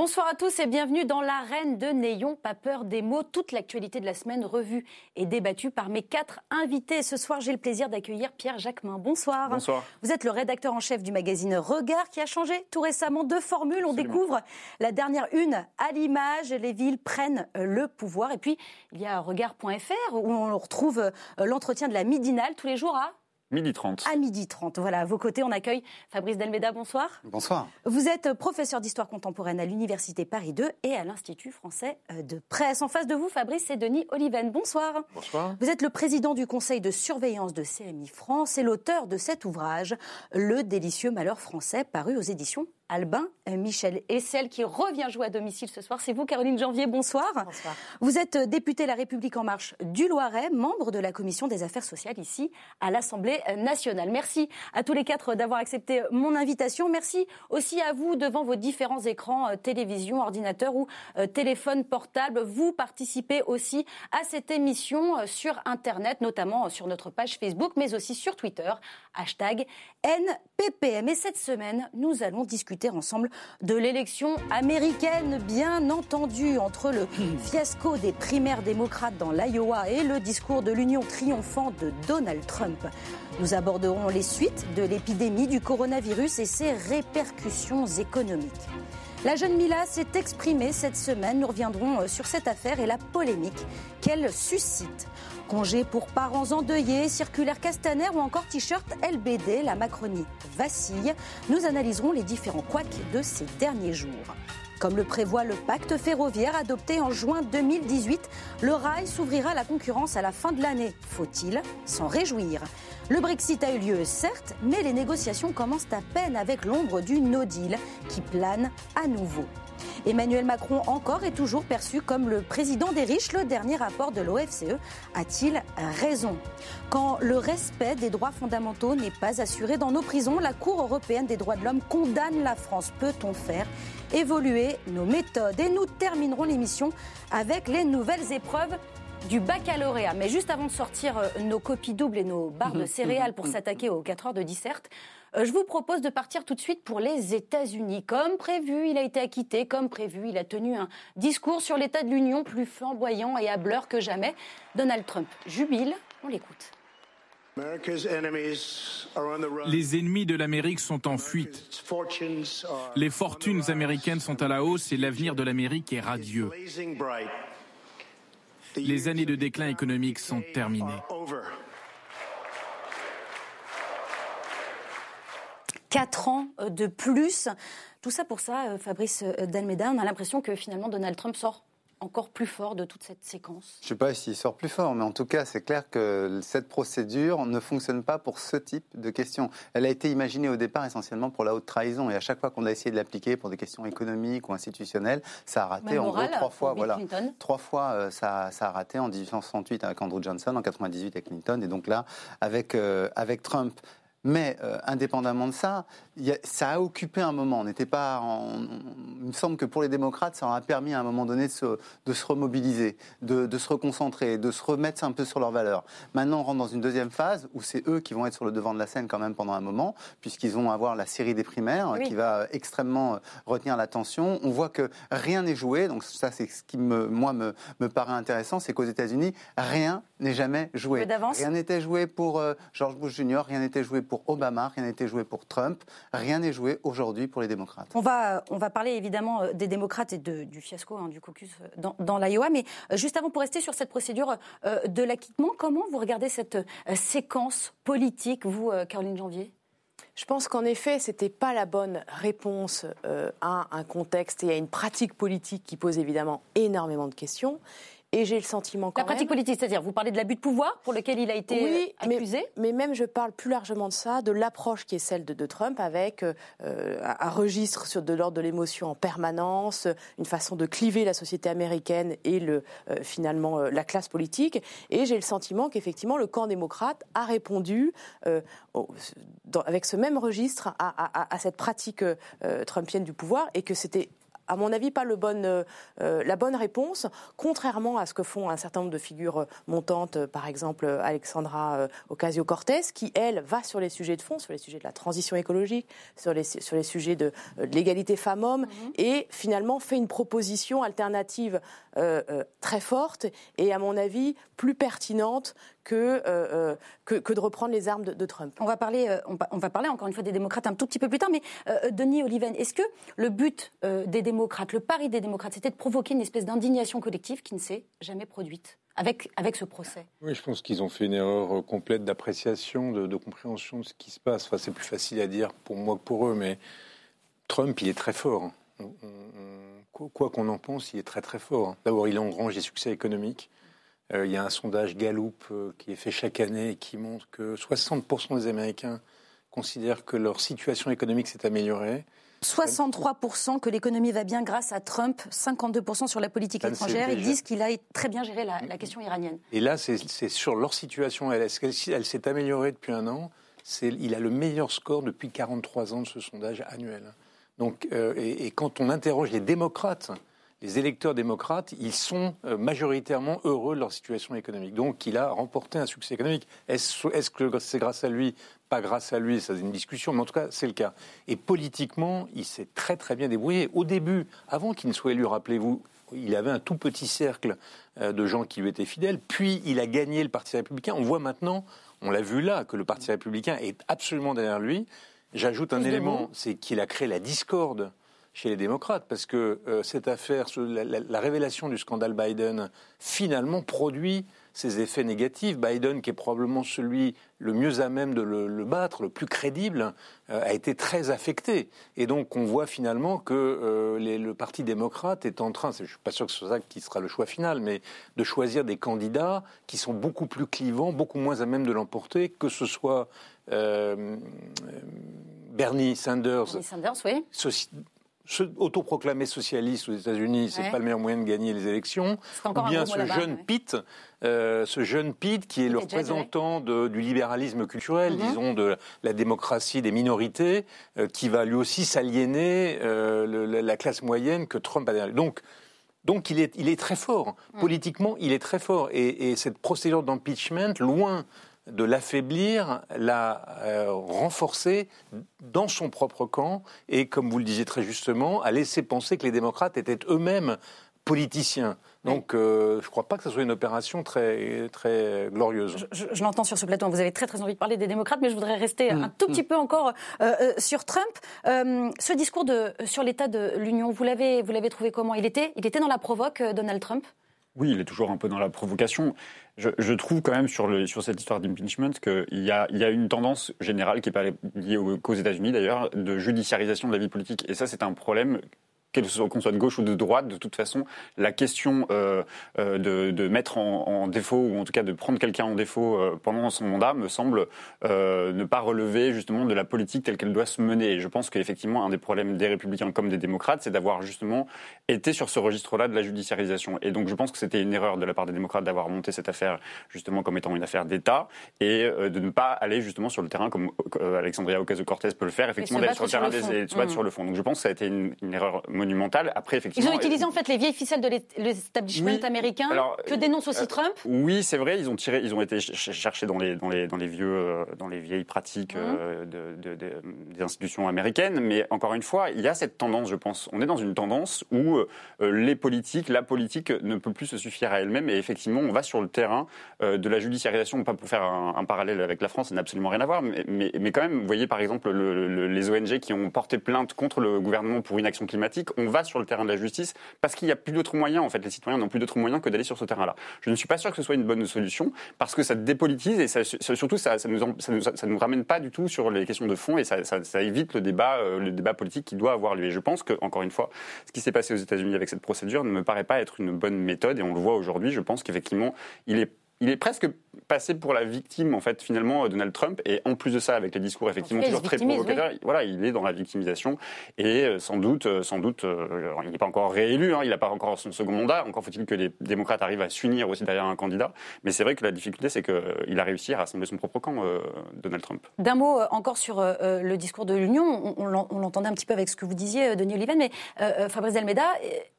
Bonsoir à tous et bienvenue dans l'arène de N'ayons pas peur des mots. Toute l'actualité de la semaine revue et débattue par mes quatre invités. Ce soir, j'ai le plaisir d'accueillir Pierre Jacquemin. Bonsoir. Bonsoir. Vous êtes le rédacteur en chef du magazine Regard qui a changé tout récemment de formule. On découvre la dernière une à l'image. Les villes prennent le pouvoir. Et puis, il y a regard.fr où on retrouve euh, l'entretien de la midinale tous les jours à Midi 30. À midi 30. Voilà, à vos côtés, on accueille Fabrice Delmeda. Bonsoir. Bonsoir. Vous êtes professeur d'histoire contemporaine à l'Université Paris 2 et à l'Institut français euh, de presse. En face de vous, Fabrice, c'est Denis Oliven. Bonsoir. Bonsoir. Vous êtes le président du conseil de surveillance de CMI France et l'auteur de cet ouvrage, Le délicieux malheur français, paru aux éditions Albin euh, Michel. Et celle qui revient jouer à domicile ce soir, c'est vous, Caroline Janvier. Bonsoir. Bonsoir. Vous êtes euh, députée La République En Marche du Loiret, membre de la commission des affaires sociales ici à l'Assemblée nationale. Merci à tous les quatre d'avoir accepté mon invitation. Merci aussi à vous devant vos différents écrans, euh, télévision, ordinateur ou téléphone portable. Vous participez aussi à cette émission sur Internet, notamment sur notre page Facebook, mais aussi sur Twitter, hashtag NPPM. Et cette semaine, nous allons discuter ensemble de l'élection américaine, bien entendu, entre le fiasco des primaires démocrates dans l'Iowa et le discours de l'union triomphant de Donald Trump. Nous aborderons les suites de l'épidémie du coronavirus et ses répercussions économiques. La jeune Mila s'est exprimée cette semaine. Nous reviendrons sur cette affaire et la polémique qu'elle suscite. Congé pour parents endeuillés, circulaire Castaner ou encore t-shirt LBD, la Macronie vacille. Nous analyserons les différents couacs de ces derniers jours. Comme le prévoit le pacte ferroviaire adopté en juin 2018, le rail s'ouvrira à la concurrence à la fin de l'année. Faut-il s'en réjouir? Le Brexit a eu lieu, certes, mais les négociations commencent à peine avec l'ombre du no deal qui plane à nouveau. Emmanuel Macron encore est toujours perçu comme le président des riches. Le dernier rapport de l'OFCE a-t-il raison? Quand le respect des droits fondamentaux n'est pas assuré dans nos prisons, la Cour européenne des droits de l'homme condamne la France. Peut-on faire évoluer nos méthodes? Et nous terminerons l'émission avec les nouvelles épreuves du baccalauréat. Mais juste avant de sortir euh, nos copies doubles et nos barres de céréales pour s'attaquer aux 4 heures de dissert, euh, je vous propose de partir tout de suite pour les États-Unis. Comme prévu, il a été acquitté. Comme prévu, il a tenu un discours sur l'état de l'Union plus flamboyant et hableur que jamais. Donald Trump jubile. On l'écoute. Les ennemis de l'Amérique sont en fuite. Les fortunes américaines sont à la hausse et l'avenir de l'Amérique est radieux. Les années de déclin économique sont terminées. Quatre ans de plus. Tout ça pour ça, Fabrice Dalmeda, on a l'impression que finalement Donald Trump sort encore plus fort de toute cette séquence Je ne sais pas s'il sort plus fort, mais en tout cas, c'est clair que cette procédure ne fonctionne pas pour ce type de questions. Elle a été imaginée au départ essentiellement pour la haute trahison, et à chaque fois qu'on a essayé de l'appliquer pour des questions économiques ou institutionnelles, ça a raté Même en gros trois fois. Voilà, Clinton. trois fois euh, ça, ça a raté en 1868 avec Andrew Johnson, en 98 avec Clinton, et donc là avec euh, avec Trump. Mais euh, indépendamment de ça, a- ça a occupé un moment. On n'était pas. en- il me semble que pour les démocrates, ça leur a permis à un moment donné de se, de se remobiliser, de, de se reconcentrer, de se remettre un peu sur leurs valeurs. Maintenant, on rentre dans une deuxième phase où c'est eux qui vont être sur le devant de la scène quand même pendant un moment, puisqu'ils vont avoir la série des primaires Oui. qui va extrêmement euh, retenir l'attention. On voit que rien n'est joué. Donc ça, c'est ce qui me, moi me, me paraît intéressant, c'est qu'aux États-Unis, rien n'est jamais joué. Rien n'était joué pour euh, George Bush Jr., rien n'était joué pour Obama, rien n'était joué pour Trump, rien n'est joué aujourd'hui pour les démocrates. On va, on va parler évidemment euh, des démocrates et de- du fiasco hein, du caucus euh, dans, dans l'Iowa, mais euh, juste avant, pour rester sur cette procédure euh, de l'acquittement, comment vous regardez cette euh, séquence politique, vous, euh, Caroline Janvier? Je pense qu'en effet, ce n'était pas la bonne réponse euh, à un contexte et à une pratique politique qui pose évidemment énormément de questions. Et j'ai le sentiment quand La pratique même... politique, c'est-à-dire, vous parlez de l'abus de pouvoir pour lequel il a été Oui, euh, accusé? mais, mais même je parle plus largement de ça, de l'approche qui est celle de, de Trump avec euh, un un registre sur de l'ordre de l'émotion en permanence, une façon de cliver la société américaine et le, euh, finalement euh, la classe politique. Et j'ai le sentiment qu'effectivement le camp démocrate a répondu euh, au- dans- avec ce même registre à, à- à- à cette pratique euh, trumpienne du pouvoir et que c'était à mon avis, pas le bon, la bonne réponse, contrairement à ce que font un certain nombre de figures montantes, par exemple Alexandra Ocasio-Cortez, qui, elle, va sur les sujets de fond, sur les sujets de la transition écologique, sur les, sur les sujets de, l'égalité femmes-hommes, mhm. et finalement fait une proposition alternative très forte et, à mon avis, plus pertinente que, euh, que, que, de reprendre les armes de, Trump. On va, parler, euh, on, va parler encore une fois des démocrates un tout petit peu plus tard, mais euh, Denis Oliven, est-ce que le but des démocrates, le pari des démocrates, c'était de provoquer une espèce d'indignation collective qui ne s'est jamais produite avec, avec ce procès? Oui, je pense qu'ils ont fait une erreur complète d'appréciation, de, compréhension de ce qui se passe. Enfin, c'est plus facile à dire pour moi que pour eux, mais Trump, il est très fort. quoi qu'on en pense, il est très très fort. D'abord, il engrange des succès économiques. Euh, il y a un sondage Gallup euh, qui est fait chaque année et qui montre que 60% des Américains considèrent que leur situation économique s'est améliorée. 63% que l'économie va bien grâce à Trump, 52% sur la politique étrangère. Ils disent qu'il a très bien géré la, question iranienne. Et là, c'est sur leur situation. Elle, elle s'est améliorée depuis un an? Il a le meilleur score depuis 43 ans de ce sondage annuel. Donc, euh, et, quand on interroge les démocrates les électeurs démocrates, ils sont euh, majoritairement heureux de leur situation économique. Donc, il a remporté un succès économique. Est-ce que c'est grâce à lui? Pas grâce à lui, ça c'est une discussion, mais en tout cas, c'est le cas. Et politiquement, il s'est très très bien débrouillé. Au début, avant qu'il ne soit élu, rappelez-vous, il avait un tout petit cercle euh, de gens qui lui étaient fidèles. Puis, il a gagné le Parti républicain. On voit maintenant, on l'a vu là, que le Parti républicain est absolument derrière lui. J'ajoute un élément, c'est qu'il a créé la discorde chez les démocrates, parce que euh, cette affaire, la, révélation du scandale Biden, finalement produit ses effets négatifs. Biden, qui est probablement celui le mieux à même de le, battre, le plus crédible, euh, a été très affecté. Et donc on voit finalement que euh, le Parti démocrate est en train, je ne suis pas sûr que ce soit ça qui sera le choix final, mais de choisir des candidats qui sont beaucoup plus clivants, beaucoup moins à même de l'emporter, que ce soit... Bernie Sanders, Bernie Sanders oui autoproclamé socialiste aux États-Unis, c'est n'est pas le meilleur moyen de gagner les élections. Ou bien ce jeune Pitt, euh, ce jeune Pitt qui est le représentant du libéralisme culturel, mm-hmm. disons de la démocratie des minorités, euh, qui va lui aussi s'aliéner euh, la classe moyenne que Trump a derrière. Donc donc il est, il est très fort. Mm. Politiquement, il est très fort. Et, et cette procédure d'impeachment, loin de l'affaiblir, la euh, renforcer dans son propre camp et, comme vous le disiez très justement, à laisser penser que les démocrates étaient eux-mêmes politiciens. Donc, euh, je ne crois pas que ce soit une opération très, très glorieuse. Je, l'entends sur ce plateau. Vous avez très, très envie de parler des démocrates, mais je voudrais rester mm. un tout petit mm. peu encore euh, sur Trump. ce discours de, sur l'état de l'Union, vous l'avez, vous l'avez trouvé comment? Il était, il était dans la provoque, Donald Trump? Oui, il est toujours un peu dans la provocation. Je, trouve quand même sur, sur cette histoire d'impeachment qu'il y a, y a une tendance générale qui n'est pas liée aux États-Unis d'ailleurs, de judiciarisation de la vie politique. Et ça, c'est un problème qu'on soit de gauche ou de droite, de toute façon, la question euh, euh, de, de, mettre en, en, défaut, ou en tout cas de prendre quelqu'un en défaut euh, pendant son mandat, me semble euh, ne pas relever justement de la politique telle qu'elle doit se mener. Et je pense qu'effectivement, un des problèmes des républicains comme des démocrates, c'est d'avoir justement été sur ce registre-là de la judiciarisation. Et donc je pense que c'était une erreur de la part des démocrates d'avoir monté cette affaire justement comme étant une affaire d'État et de ne pas aller justement sur le terrain comme Alexandria Ocasio-Cortez peut le faire, effectivement d'aller sur le terrain des, se battre sur le fond. Donc je pense que ça a été une, une erreur monumentale. Après, effectivement, ils ont utilisé en fait les vieilles ficelles de l'establishment américain que dénonce aussi euh, Trump. Oui, c'est vrai. Ils ont tiré, ils ont été cherchés dans les dans les dans les vieux euh, dans les vieilles pratiques euh, de, des institutions américaines. Mais encore une fois, il y a cette tendance, je pense. On est dans une tendance où les politiques, la politique ne peut plus se suffire à elle-même. Et effectivement, on va sur le terrain de la judiciarisation. Pas pour faire un, parallèle avec la France, ça n'a absolument rien à voir. Mais, mais, quand même, vous voyez par exemple les ONG qui ont porté plainte contre le gouvernement pour inaction climatique on va sur le terrain de la justice parce qu'il n'y a plus d'autres moyens. En fait, les citoyens n'ont plus d'autres moyens que d'aller sur ce terrain-là. Je ne suis pas sûr que ce soit une bonne solution parce que ça dépolitise et surtout ça, ça, nous, nous, ramène pas du tout sur les questions de fond et ça, évite le débat, euh, le débat politique qui doit avoir lieu. Et je pense que, encore une fois, ce qui s'est passé aux États-Unis avec cette procédure ne me paraît pas être une bonne méthode et on le voit aujourd'hui. Je pense qu'effectivement, il est il est presque passer pour la victime, en fait, finalement, Donald Trump. Et en plus de ça, avec les discours effectivement toujours très provocateurs, voilà, il est dans la victimisation. Et euh, sans doute, euh, sans doute, euh, il n'est pas encore réélu, hein, il n'a pas encore son second mandat. Encore faut-il que les démocrates arrivent à s'unir aussi derrière un candidat. Mais c'est vrai que la difficulté, c'est qu'il a réussi à rassembler son propre camp, Donald Trump. D'un mot encore sur le discours de l'Union, on, l'entendait un petit peu avec ce que vous disiez, Denis Oliven, mais Fabrice Delmeda,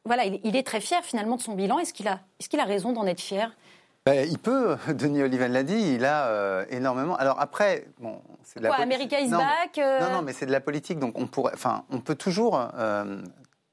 voilà, il, est très fier finalement de son bilan. Est-ce qu'il a, est qu'il a raison d'en être fier? Ben, il peut, Denis Oliven l'a dit, il a euh, énormément. Alors après, bon, c'est de la Quoi, America is back euh Non, non, mais c'est de la politique, donc on pourrait, enfin, on peut toujours euh,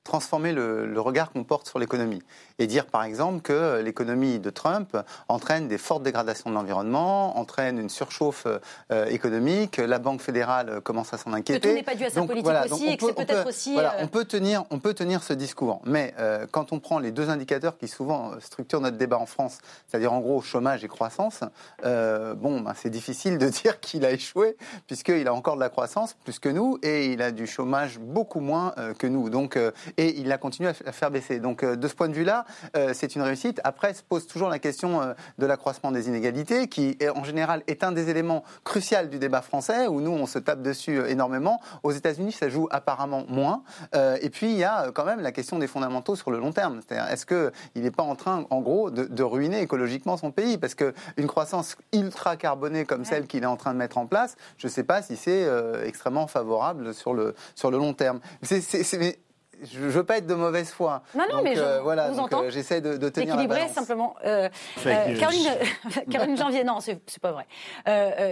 transformer le, regard qu'on porte sur l'économie et dire par exemple que l'économie de Trump entraîne des fortes dégradations de l'environnement, entraîne une surchauffe euh, économique, la Banque fédérale commence à s'en inquiéter. Que tout n'est pas dû à sa politique aussi et que c'est peut-être aussi... Voilà, euh, on, peut tenir, on peut tenir ce discours, mais euh, quand on prend les deux indicateurs qui souvent structurent notre débat en France, c'est-à-dire en gros chômage et croissance, bon, ben, c'est difficile de dire qu'il a échoué puisqu'il a encore de la croissance plus que nous et il a du chômage beaucoup moins que nous. Donc, et il a continué à faire baisser. Donc euh, de ce point de vue-là, euh, c'est une réussite. Après, se pose toujours la question euh, de l'accroissement des inégalités, qui en général est un des éléments cruciaux du débat français, où nous, on se tape dessus énormément. Aux États-Unis, ça joue apparemment moins. et puis, il y a quand même la question des fondamentaux sur le long terme. C'est-à-dire, est-ce qu'il n'est pas en train, en gros, de, ruiner écologiquement son pays? Parce qu'une croissance ultra carbonée comme celle qu'il est en train de mettre en place, je ne sais pas si c'est extrêmement favorable sur le, sur le long terme. C'est, je ne veux pas être de mauvaise foi. Non, non, mais je, euh, voilà, vous entends. Euh, j'essaie de, de tenir la balance. simplement. Euh, Caroline, Caroline, Janvier, non, c'est pas vrai.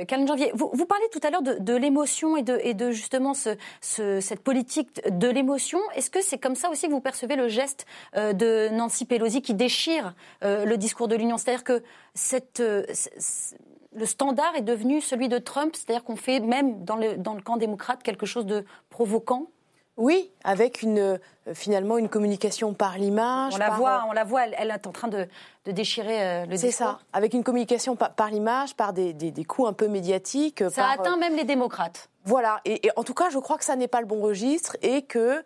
Caroline Janvier, vous, vous, parlez tout à l'heure de, de l'émotion et de, et de justement ce, ce, cette politique de l'émotion. Est-ce que c'est comme ça aussi que vous percevez le geste de Nancy Pelosi qui déchire le discours de l'Union? C'est-à-dire que cette, le standard est devenu celui de Trump, c'est-à-dire qu'on fait même dans le, dans le camp démocrate quelque chose de provoquant? Oui, avec une, finalement une communication par l'image. On la voit, euh, on la voit, elle, est en train de, déchirer euh, le. C'est ça, avec une communication par, l'image, par des, coups un peu médiatiques. Ça atteint même les démocrates. Voilà, et, en tout cas, je crois que ça n'est pas le bon registre et que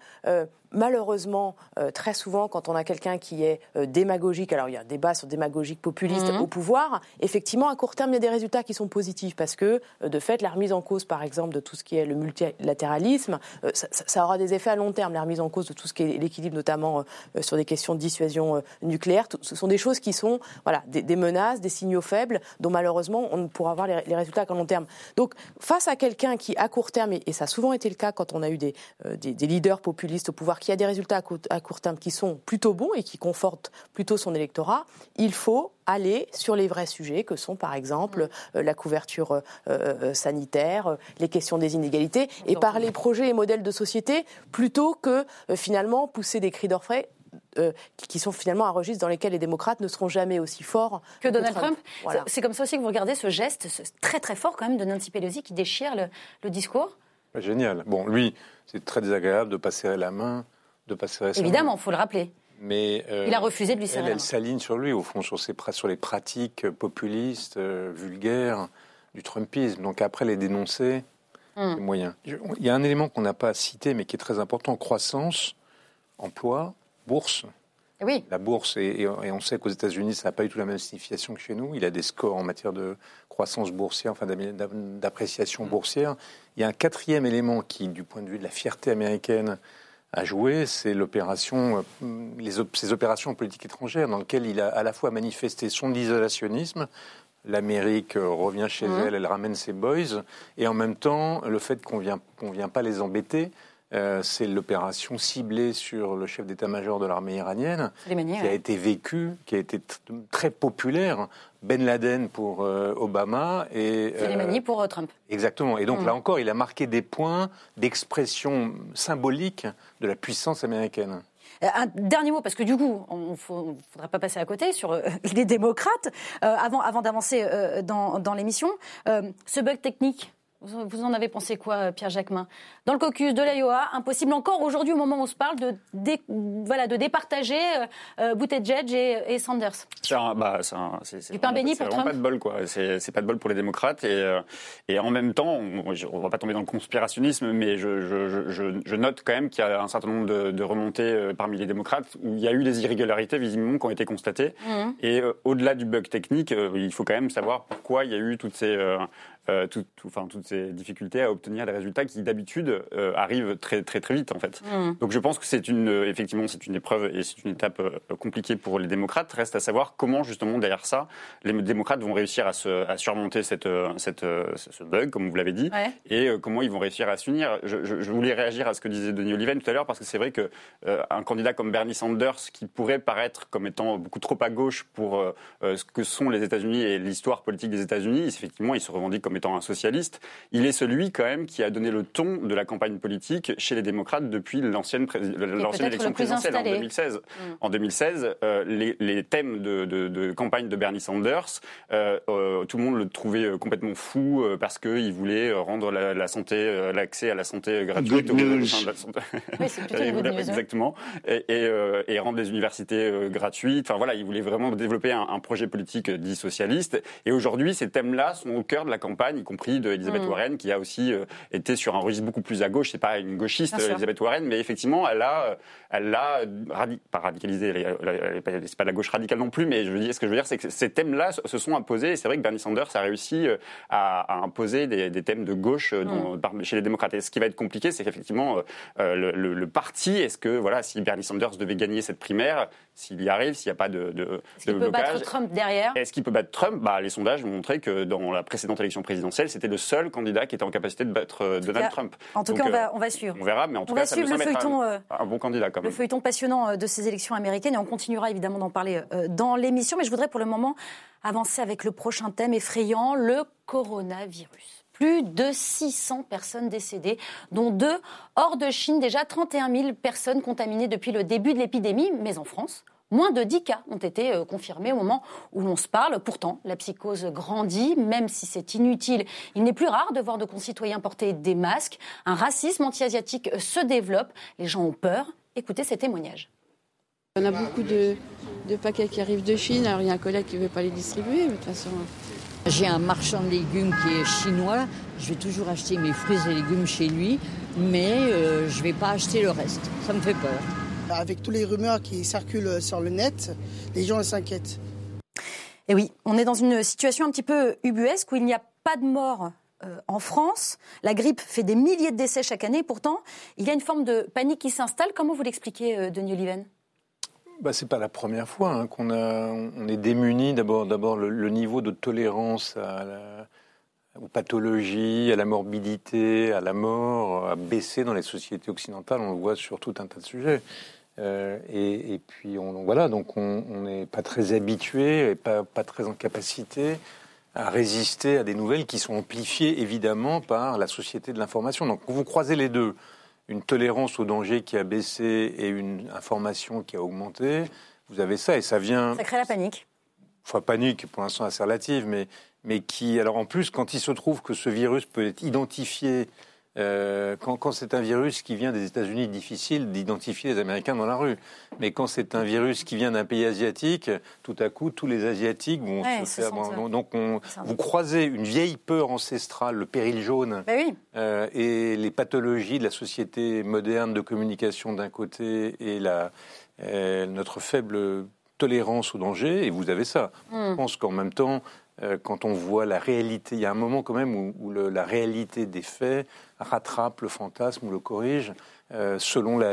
malheureusement, euh, très souvent, quand on a quelqu'un qui est euh, démagogique, alors il y a un débat sur démagogique populiste mhm. au pouvoir, effectivement, à court terme, il y a des résultats qui sont positifs parce que, euh, de fait, la remise en cause, par exemple, de tout ce qui est le multilatéralisme, ça, aura des effets à long terme. La remise en cause de tout ce qui est l'équilibre, notamment sur des questions de dissuasion nucléaire, ce sont des choses qui sont voilà, des, menaces, des signaux faibles dont malheureusement on ne pourra avoir les, résultats qu'à long terme. Donc, face à quelqu'un qui, à court terme, et, ça a souvent été le cas quand on a eu des, des leaders populistes au pouvoir, qui a des résultats à court terme qui sont plutôt bons et qui confortent plutôt son électorat, il faut aller sur les vrais sujets que sont par exemple euh, la couverture euh, euh, sanitaire, les questions des inégalités, et par les projets et modèles de société, plutôt que finalement pousser des cris d'orfraie qui sont finalement un registre dans lesquels les démocrates ne seront jamais aussi forts que, Donald Trump. C'est comme ça aussi que vous regardez ce geste très très fort quand même de Nancy Pelosi qui déchire le, discours. Génial. Bon, lui, c'est très désagréable de passer la main Évidemment, il faut le rappeler. Mais euh, il a refusé de lui serrer Elle, elle s'aligne sur lui, au fond, sur, ses, sur les pratiques populistes, euh, vulgaires du Trumpisme. Donc après les dénoncer, hum. c'est moyen. Il y a un élément qu'on n'a pas cité, mais qui est très important croissance, emploi, bourse. Oui. La bourse, et, on sait qu'aux États-Unis, ça n'a pas du tout la même signification que chez nous. Il a des scores en matière de croissance boursière, enfin d'appréciation boursière. Il y a un quatrième élément qui, du point de vue de la fierté américaine, à jouer, c'est l'opération, euh, ces opérations en politique étrangère dans lesquelles il a à la fois manifesté son isolationnisme, l'Amérique euh, revient chez mmh. elle, elle ramène ses boys, et en même temps le fait qu'on vient, qu'on vient pas les embêter. Euh, c'est l'opération ciblée sur le chef d'état-major de l'armée iranienne, qui a été vécue, qui a été très populaire. Ben Laden pour euh, Obama et Soleimani pour Trump. Exactement. Et donc mm. là encore, il a marqué des points d'expression symbolique de la puissance américaine. Un dernier mot, parce que du coup, on ne faudrait pas passer à côté sur les démocrates, avant, avant d'avancer dans, dans l'émission. ce bug technique Vous en avez pensé quoi, euh, Pierre Jacquemin? Dans le caucus de l'Iowa, impossible encore aujourd'hui, au moment où on se parle, de, voilà, de départager euh, euh Buttigieg et, et Sanders. C'est bah, du pain béni pour Trump. pas de bol, quoi. C'est pas de bol pour les démocrates. Et, euh, et en même temps, on, ne va pas tomber dans le conspirationnisme, mais je, je, je, je note quand même qu'il y a un certain nombre de, de, remontées parmi les démocrates où il y a eu des irrégularités visiblement qui ont été constatées. Mmh. Et au-delà du bug technique, il faut quand même savoir pourquoi il y a eu toutes ces euh, tout, enfin, toutes ces difficultés à obtenir des résultats qui d'habitude euh, arrivent très très très vite en fait. Mmh. Donc je pense que c'est une effectivement c'est une épreuve et c'est une étape euh, compliquée pour les démocrates. Reste à savoir comment justement derrière ça les démocrates vont réussir à, se, à surmonter cette, cette, ce bug comme vous l'avez dit et comment ils vont réussir à s'unir. Je, je, je, voulais réagir à ce que disait Denis Oliven tout à l'heure parce que c'est vrai que un candidat comme Bernie Sanders qui pourrait paraître comme étant beaucoup trop à gauche pour ce que sont les États-Unis et l'histoire politique des États-Unis, effectivement il se revendique comme étant un socialiste, il est celui quand même qui a donné le ton de la campagne politique chez les démocrates depuis l'ancienne élection présidentielle en 2016. Mm. En 2016, euh, les, thèmes de, campagne de Bernie Sanders, euh, euh, tout le monde le trouvait complètement fou parce qu'il voulait rendre la, santé, l'accès à la santé gratuite. Good news. oui, c'est plutôt et, hein. Exactement. Et, et, rendre les universités gratuites. Enfin voilà, il voulait vraiment développer un, un projet politique dit socialiste. Et aujourd'hui, ces thèmes-là sont au cœur de la campagne, y compris d'Elisabeth mm. Warren, qui a aussi euh, été sur un registre beaucoup plus à gauche. C'est pas une gauchiste, Elisabeth Warren, mais effectivement, elle a, euh, elle a pas radicalisé, c'est pas la gauche radicale non plus, mais je veux dire, ce que je veux dire, c'est que ces thèmes-là se sont imposés. Et c'est vrai que Bernie Sanders a réussi euh, à, imposer des, thèmes de gauche mm. chez les démocrates. Et ce qui va être compliqué, c'est qu'effectivement, le, le, parti, est-ce que, voilà, si Bernie Sanders devait gagner cette primaire, s'il y arrive, s'il n'y a pas de, de, est-ce peut battre Trump derrière? Est-ce qu'il peut battre Trump? Bah, Les sondages ont montré que dans la précédente élection présidentielle, c'était le seul candidat qui était en capacité de battre euh, Donald Trump. En tout cas, on va, on va, suivre. On verra, mais en tout cas, ça le feuilleton, un, un, bon candidat quand même. Le feuilleton passionnant euh, de ces élections américaines et on continuera évidemment d'en parler euh, dans l'émission. Mais je voudrais pour le moment avancer avec le prochain thème effrayant, le coronavirus plus de 600 personnes décédées, dont deux hors de Chine, déjà 31 000 personnes contaminées depuis le début de l'épidémie, mais en France, Moins de 10 cas ont été euh, confirmés au moment où l'on se parle. Pourtant, la psychose grandit, même si c'est inutile. Il n'est plus rare de voir de concitoyens porter des masques. Un racisme anti-asiatique se développe. Les gens ont peur. Écoutez ces témoignages. On a beaucoup de, paquets qui arrivent de Chine. Alors il y a un collègue qui ne veut pas les distribuer, de toute façon. J'ai un marchand de légumes qui est chinois. Je vais toujours acheter mes fruits et légumes chez lui, mais euh, je ne vais pas acheter le reste. Ça me fait peur. Avec tous les rumeurs qui circulent sur le net, les gens s'inquiètent. Et oui, on est dans une situation un petit peu ubuesque où il n'y a pas de mort euh, en France. La grippe fait des milliers de décès chaque année. Pourtant, il y a une forme de panique qui s'installe. Comment vous l'expliquez, euh, Denis Oliven? Bah, c'est pas la première fois hein, qu'on on est démuni. D'abord, le, niveau de tolérance à aux pathologies, à la morbidité, à la mort, a baissé dans les sociétés occidentales. On le voit sur tout un tas de sujets. Euh, et, puis on, voilà, donc on n'est pas très habitué et pas, pas très en capacité à résister à des nouvelles qui sont amplifiées évidemment par la société de l'information. Donc vous croisez les deux, une tolérance au danger qui a baissé et une information qui a augmenté, vous avez ça et ça vient. Ça crée la panique. Enfin, panique, pour l'instant assez relative, mais, mais qui, alors en plus, quand il se trouve que ce virus peut être identifié euh, quand, c'est un virus qui vient des États-Unis, difficile d'identifier les Américains dans la rue. Mais quand c'est un virus qui vient d'un pays asiatique, tout à coup, tous les Asiatiques vont se faire. donc, vous croisez une vieille peur ancestrale, le péril jaune, ben euh, et les pathologies de la société moderne de communication d'un côté et la, euh, notre faible tolérance au danger, et vous avez ça. Hmm. Je pense qu'en même temps, quand on voit la réalité, il y a un moment quand même où, la réalité des faits rattrape le fantasme ou le corrige. Euh, selon la,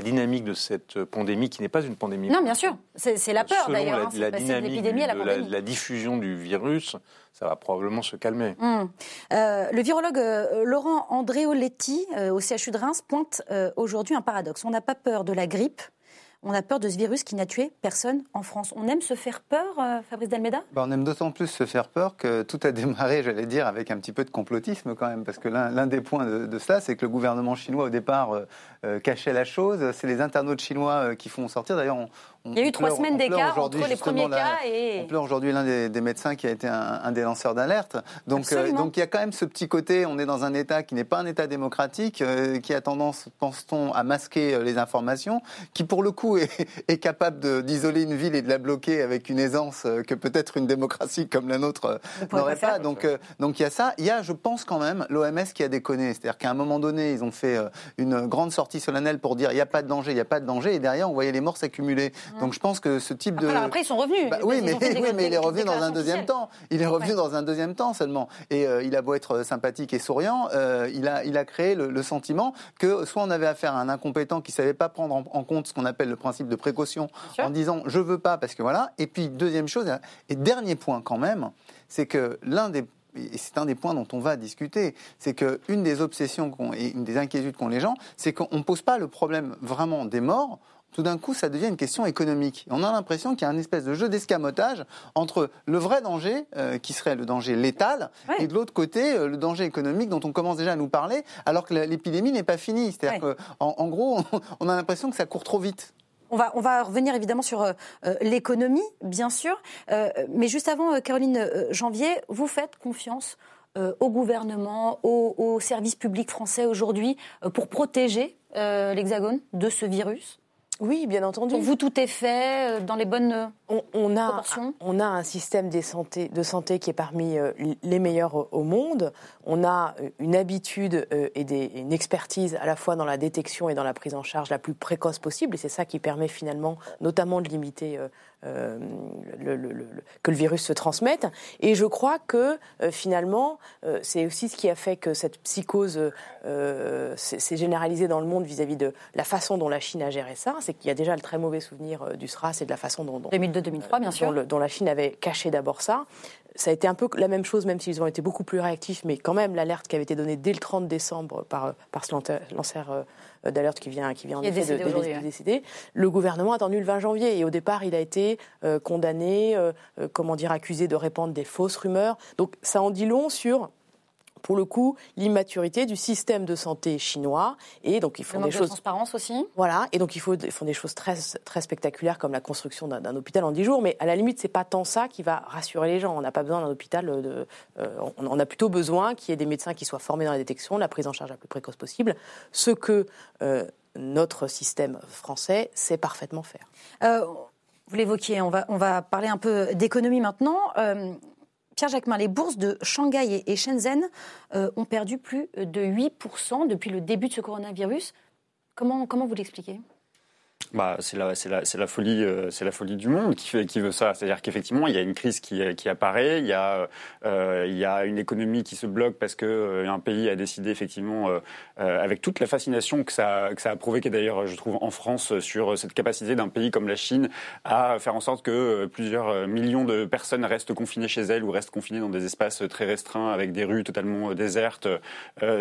dynamique de cette pandémie, qui n'est pas une pandémie. Non, bien sûr, c'est la peur d'ailleurs. Selon la, hein, dynamique de la, diffusion du virus, ça va probablement se calmer. Hum. Euh, le virologue Laurent Andréoletti au CHU de Reims pointe aujourd'hui un paradoxe. On n'a pas peur de la grippe, on a peur de ce virus qui n'a tué personne en France. On aime se faire peur, euh, Fabrice Delmeda bah, On aime d'autant plus se faire peur que tout a démarré, j'allais dire, avec un petit peu de complotisme quand même, parce que l'un des points de, cela, c'est que le gouvernement chinois, au départ, euh, euh, cachait la chose. C'est les internautes chinois qui font sortir. D'ailleurs, il y a eu trois semaines d'écart entre les premiers cas et. On pleure aujourd'hui l'un des, médecins qui a été un, des lanceurs d'alerte. Donc, donc il y a quand même ce petit côté, on est dans un État qui n'est pas un État démocratique, qui a tendance, pense-t-on, à masquer les informations, qui pour le coup est, est capable d'isoler une ville et de la bloquer avec une aisance euh, que peut-être une démocratie comme la nôtre euh, n'aurait pas. Donc, euh, donc il y a ça. Il y a, je pense quand même, l'OMS qui a déconné. C'est-à-dire qu'à un moment donné, ils ont fait une grande sortie solennelle pour dire il n'y a pas de danger, il n'y a pas de danger, et derrière on voyait les morts s'accumuler. Mmh. Donc je pense que ce type de. après ils sont revenus. Bah oui, mais, oui, mais il est revenu dans un deuxième temps. Il est revenu dans un deuxième temps seulement. Et il a beau être sympathique et souriant, il, a, il a créé le, sentiment que soit on avait affaire à un incompétent qui savait pas prendre en, en compte ce qu'on appelle le principe de précaution en disant je veux pas parce que voilà. Et puis deuxième chose et dernier point quand même, c'est que l'un des et c'est un des points dont on va discuter, c'est qu'une des obsessions et une des inquiétudes qu'ont les gens, c'est qu'on ne pose pas le problème vraiment des morts, tout d'un coup, ça devient une question économique. On a l'impression qu'il y a un espèce de jeu d'escamotage entre le vrai danger, euh, qui serait le danger létal, et de l'autre côté, euh, le danger économique dont on commence déjà à nous parler, alors que l'épidémie n'est pas finie. C'est-à-dire qu'en en gros, on a l'impression que ça court trop vite. On va, on va revenir évidemment sur euh, l'économie, bien sûr. Euh, mais juste avant, Caroline Janvier, vous faites confiance au gouvernement, aux services publics français aujourd'hui pour protéger l'Hexagone de ce virus? Oui, bien entendu. Pour vous, tout est fait euh, dans les bonnes euh, on, a, proportions? On a un système de santé, de santé qui est parmi euh, les meilleurs au monde. On a une habitude et une expertise à la fois dans la détection et dans la prise en charge la plus précoce possible. Et c'est ça qui permet finalement notamment de limiter euh, le, que le virus se transmette. Et je crois que euh, finalement, euh, c'est aussi ce qui a fait que cette psychose s'est généralisée dans le monde vis-à-vis de la façon dont la Chine a géré ça. C'est qu'il y a déjà le très mauvais souvenir du SRAS et de la façon dont, 2002-2003 bien sûr, dont, la Chine avait caché d'abord ça ça a été un peu la même chose, même s'ils ont été beaucoup plus réactifs, mais quand même l'alerte qui avait été donnée dès le 30 décembre par, par ce lanceur d'alerte qui vient, qui vient en effet de, décider. Le gouvernement a attendu le 20 janvier et au départ, il a été euh, condamné, euh, euh, comment dire, accusé de répandre des fausses rumeurs. Donc ça en dit long sur pour le coup, l'immaturité du système de santé chinois. Et donc, ils font des choses. De transparence aussi. Voilà. Et donc, ils font, font des choses très, très spectaculaires comme la construction d'un hôpital en 10 jours. Mais à la limite, c'est pas tant ça qui va rassurer les gens. On n'a pas besoin d'un hôpital de. Euh, on a plutôt besoin qu'il y ait des médecins qui soient formés dans la détection, la prise en charge la plus précoce possible. Ce que euh, notre système français sait parfaitement faire. Euh, vous l'évoquiez, on va, on va parler un peu d'économie maintenant. Pierre Jacquemin, les bourses de Shanghai et Shenzhen euh, ont perdu plus de 8% depuis le début de ce coronavirus. Comment, comment vous l'expliquez? Bah, c'est la, folie, euh, c'est la folie du monde qui, veut ça. C'est-à-dire qu'effectivement, il y a une crise qui, apparaît, il y, a, euh, il y a une économie qui se bloque parce que euh, un pays a décidé effectivement, avec toute la fascination que ça, que ça a provoqué d'ailleurs, je trouve, en France sur cette capacité d'un pays comme la Chine à faire en sorte que plusieurs millions de personnes restent confinées chez elles ou restent confinées dans des espaces très restreints avec des rues totalement désertes.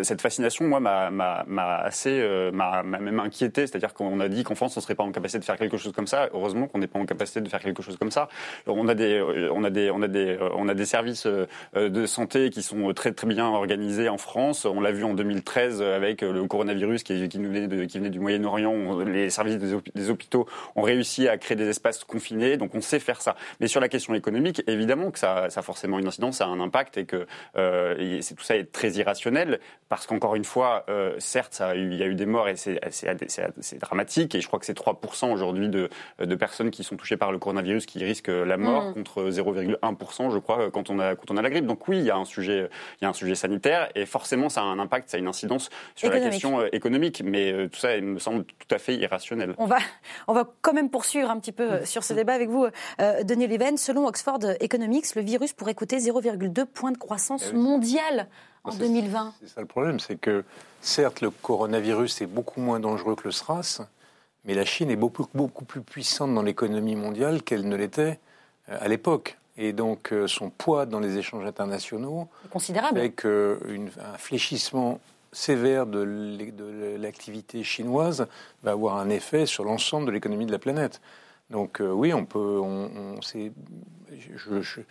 cette fascination, moi, m'a assez, m'a même inquiété. C'est-à-dire qu'on a dit qu'en France, on serait pas en capacité de faire quelque chose comme ça. Heureusement qu'on n'est pas en capacité de faire quelque chose comme ça. on a des, euh, on a des, on a des, euh, on a des services euh, de santé qui sont très très bien organisés en France. On l'a vu en 2013 avec le coronavirus qui, venait, du Moyen-Orient. Les services des hôpitaux ont réussi à créer des espaces confinés, donc on sait faire ça. Mais sur la question économique, évidemment que ça, ça a forcément une incidence, ça a un impact et que euh, tout ça est très irrationnel parce qu'encore une fois, euh, certes, il y a eu des morts et c'est dramatique et je crois que c'est 3% aujourd'hui de, de, personnes qui sont touchées par le coronavirus qui risquent la mort mmh. contre 0,1% je crois quand on a quand on a la grippe. Donc oui, il y a un sujet il y a un sujet sanitaire et forcément ça a un impact, ça a une incidence sur la question euh, économique. Mais euh, tout ça il me semble tout à fait irrationnel. On va on va quand même poursuivre un petit peu euh, sur ce débat avec vous, Denis Leven. Selon Oxford Economics, le virus pourrait coûter 0,2 points de croissance eh mondiale en 2020. C'est ça le problème, c'est que certes le coronavirus est beaucoup moins dangereux que le SRAS, mais la Chine est beaucoup, beaucoup plus puissante dans l'économie mondiale qu'elle ne l'était euh, à l'époque. Et donc euh, son poids dans les échanges internationaux considérable. avec un fléchissement sévère de l'activité chinoise va avoir un effet sur l'ensemble de l'économie de la planète. Donc euh, oui, on peut. On, on, je,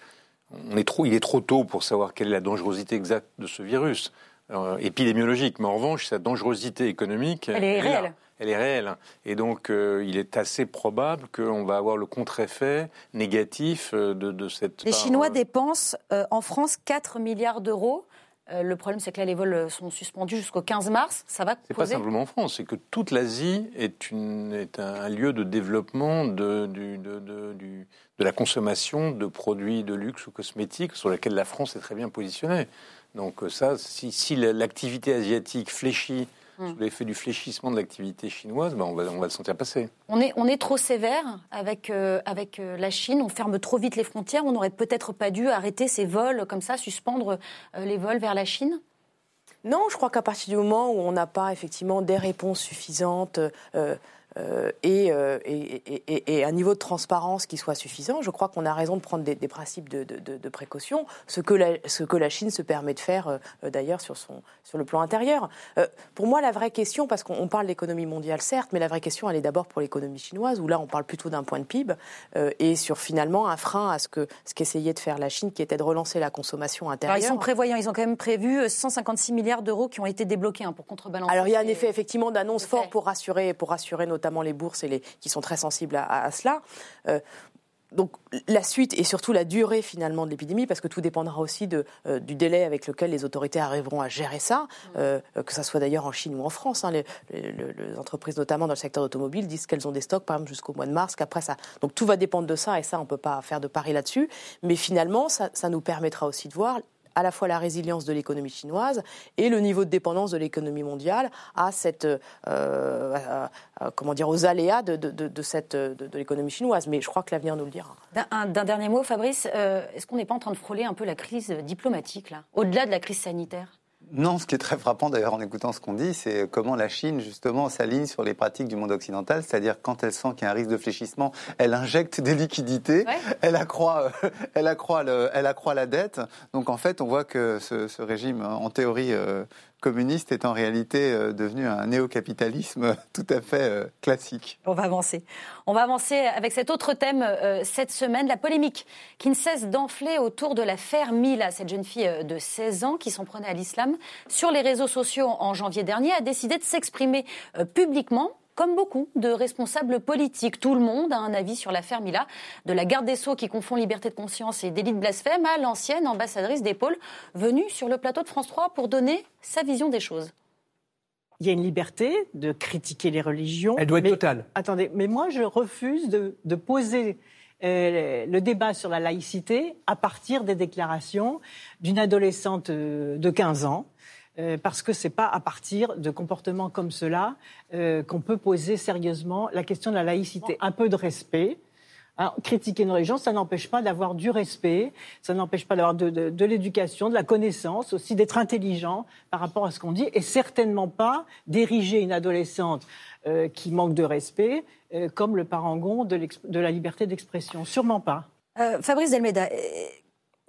on est trop, il est trop tôt pour savoir quelle est la dangerosité exacte de ce virus euh, épidémiologique. Mais en revanche, sa dangerosité économique, elle est réelle. Elle est réelle. Et donc, euh, il est assez probable qu'on va avoir le contre-effet négatif de, de, cette. Les Chinois dépensent en France 4 milliards d'euros euh, le problème, c'est que là, les vols sont suspendus jusqu'au 15 mars. Ça va C'est pas simplement en France, c'est que toute l'Asie est, un lieu de développement de, la consommation de produits de luxe ou cosmétiques sur lesquels la France est très bien positionnée. Donc euh, ça, si l'activité asiatique fléchit. Sous l'effet du fléchissement de l'activité chinoise, ben on, va, on va le sentir passer. On est, on est trop sévère avec, euh, avec euh, la Chine, on ferme trop vite les frontières, on n'aurait peut-être pas dû arrêter ces vols comme ça, suspendre euh, les vols vers la Chine? Non, je crois qu'à partir du moment où on n'a pas effectivement des réponses suffisantes, euh, euh, et, et, et, un niveau de transparence qui soit suffisant, je crois qu'on a raison de prendre des, principes de, de, précaution, ce que, la, ce que la Chine se permet de faire euh, d'ailleurs sur, son, sur le plan intérieur. pour moi, la vraie question, parce qu'on parle d'économie mondiale certes, mais la vraie question, elle est d'abord pour l'économie chinoise, où là, on parle plutôt d'un point de PIB, et sur finalement un frein à ce que ce qu'essayait de faire la Chine, qui était de relancer la consommation intérieure. Alors, ils sont prévoyants, ils ont quand même prévu 156 milliards d'euros qui ont été débloqués hein, pour contrebalancer. Alors il y a un effet effectivement d'annonce fort pour rassurer, pour rassurer nos notamment les bourses et les, qui sont très sensibles à, cela. Euh, donc la suite et surtout la durée finalement de l'épidémie, parce que tout dépendra aussi de, euh, du délai avec lequel les autorités arriveront à gérer ça, euh, que ça soit d'ailleurs en Chine ou en France. Hein. Les, entreprises, notamment dans le secteur automobile, disent qu'elles ont des stocks, par exemple, jusqu'au mois de mars, qu'après ça. Donc tout va dépendre de ça, et ça, on ne peut pas faire de pari là-dessus. Mais finalement, ça, ça nous permettra aussi de voir à la fois la résilience de l'économie chinoise et le niveau de dépendance de l'économie mondiale à cette, euh, comment dire, aux aléas de, de, cette, de, l'économie chinoise. Mais je crois que l'avenir nous le dira. D'un dernier mot, Fabrice, euh, est-ce qu'on n'est pas en train de frôler un peu la crise diplomatique, là, au-delà de la crise sanitaire? Non, ce qui est très frappant d'ailleurs en écoutant ce qu'on dit, c'est comment la Chine justement s'aligne sur les pratiques du monde occidental, c'est-à-dire quand elle sent qu'il y a un risque de fléchissement, elle injecte des liquidités, elle accroît, euh, elle accroît, elle accroît la dette. Donc en fait, on voit que ce, régime, en théorie euh, communiste est en réalité euh, devenu un néo-capitalisme tout à fait euh, classique. On va avancer. On va avancer avec cet autre thème euh, cette semaine, la polémique qui ne cesse d'enfler autour de l'affaire Mila, cette jeune fille de 16 ans qui s'en prenait à l'islam sur les réseaux sociaux en janvier dernier, a décidé de s'exprimer publiquement comme beaucoup de responsables politiques. Tout le monde a un avis sur l'affaire Mila, de la garde des Sceaux qui confond liberté de conscience et délit de blasphème à l'ancienne ambassadrice d'épaule venue sur le plateau de France 3 pour donner sa vision des choses. Il y a une liberté de critiquer les religions. Elle doit être totale. Attendez, mais moi je refuse de, poser euh, le débat sur la laïcité à partir des déclarations d'une adolescente euh, de 15 ans euh, parce que c'est pas à partir de comportements comme cela euh, qu'on peut poser sérieusement la question de la laïcité. Un peu de respect. Hein, critiquer une religion, ça n'empêche pas d'avoir du respect, ça n'empêche pas d'avoir de, l'éducation, de la connaissance, aussi d'être intelligent par rapport à ce qu'on dit, et certainement pas d'ériger une adolescente euh, qui manque de respect comme le parangon de, de la liberté d'expression. Sûrement pas. Fabrice Delmeda,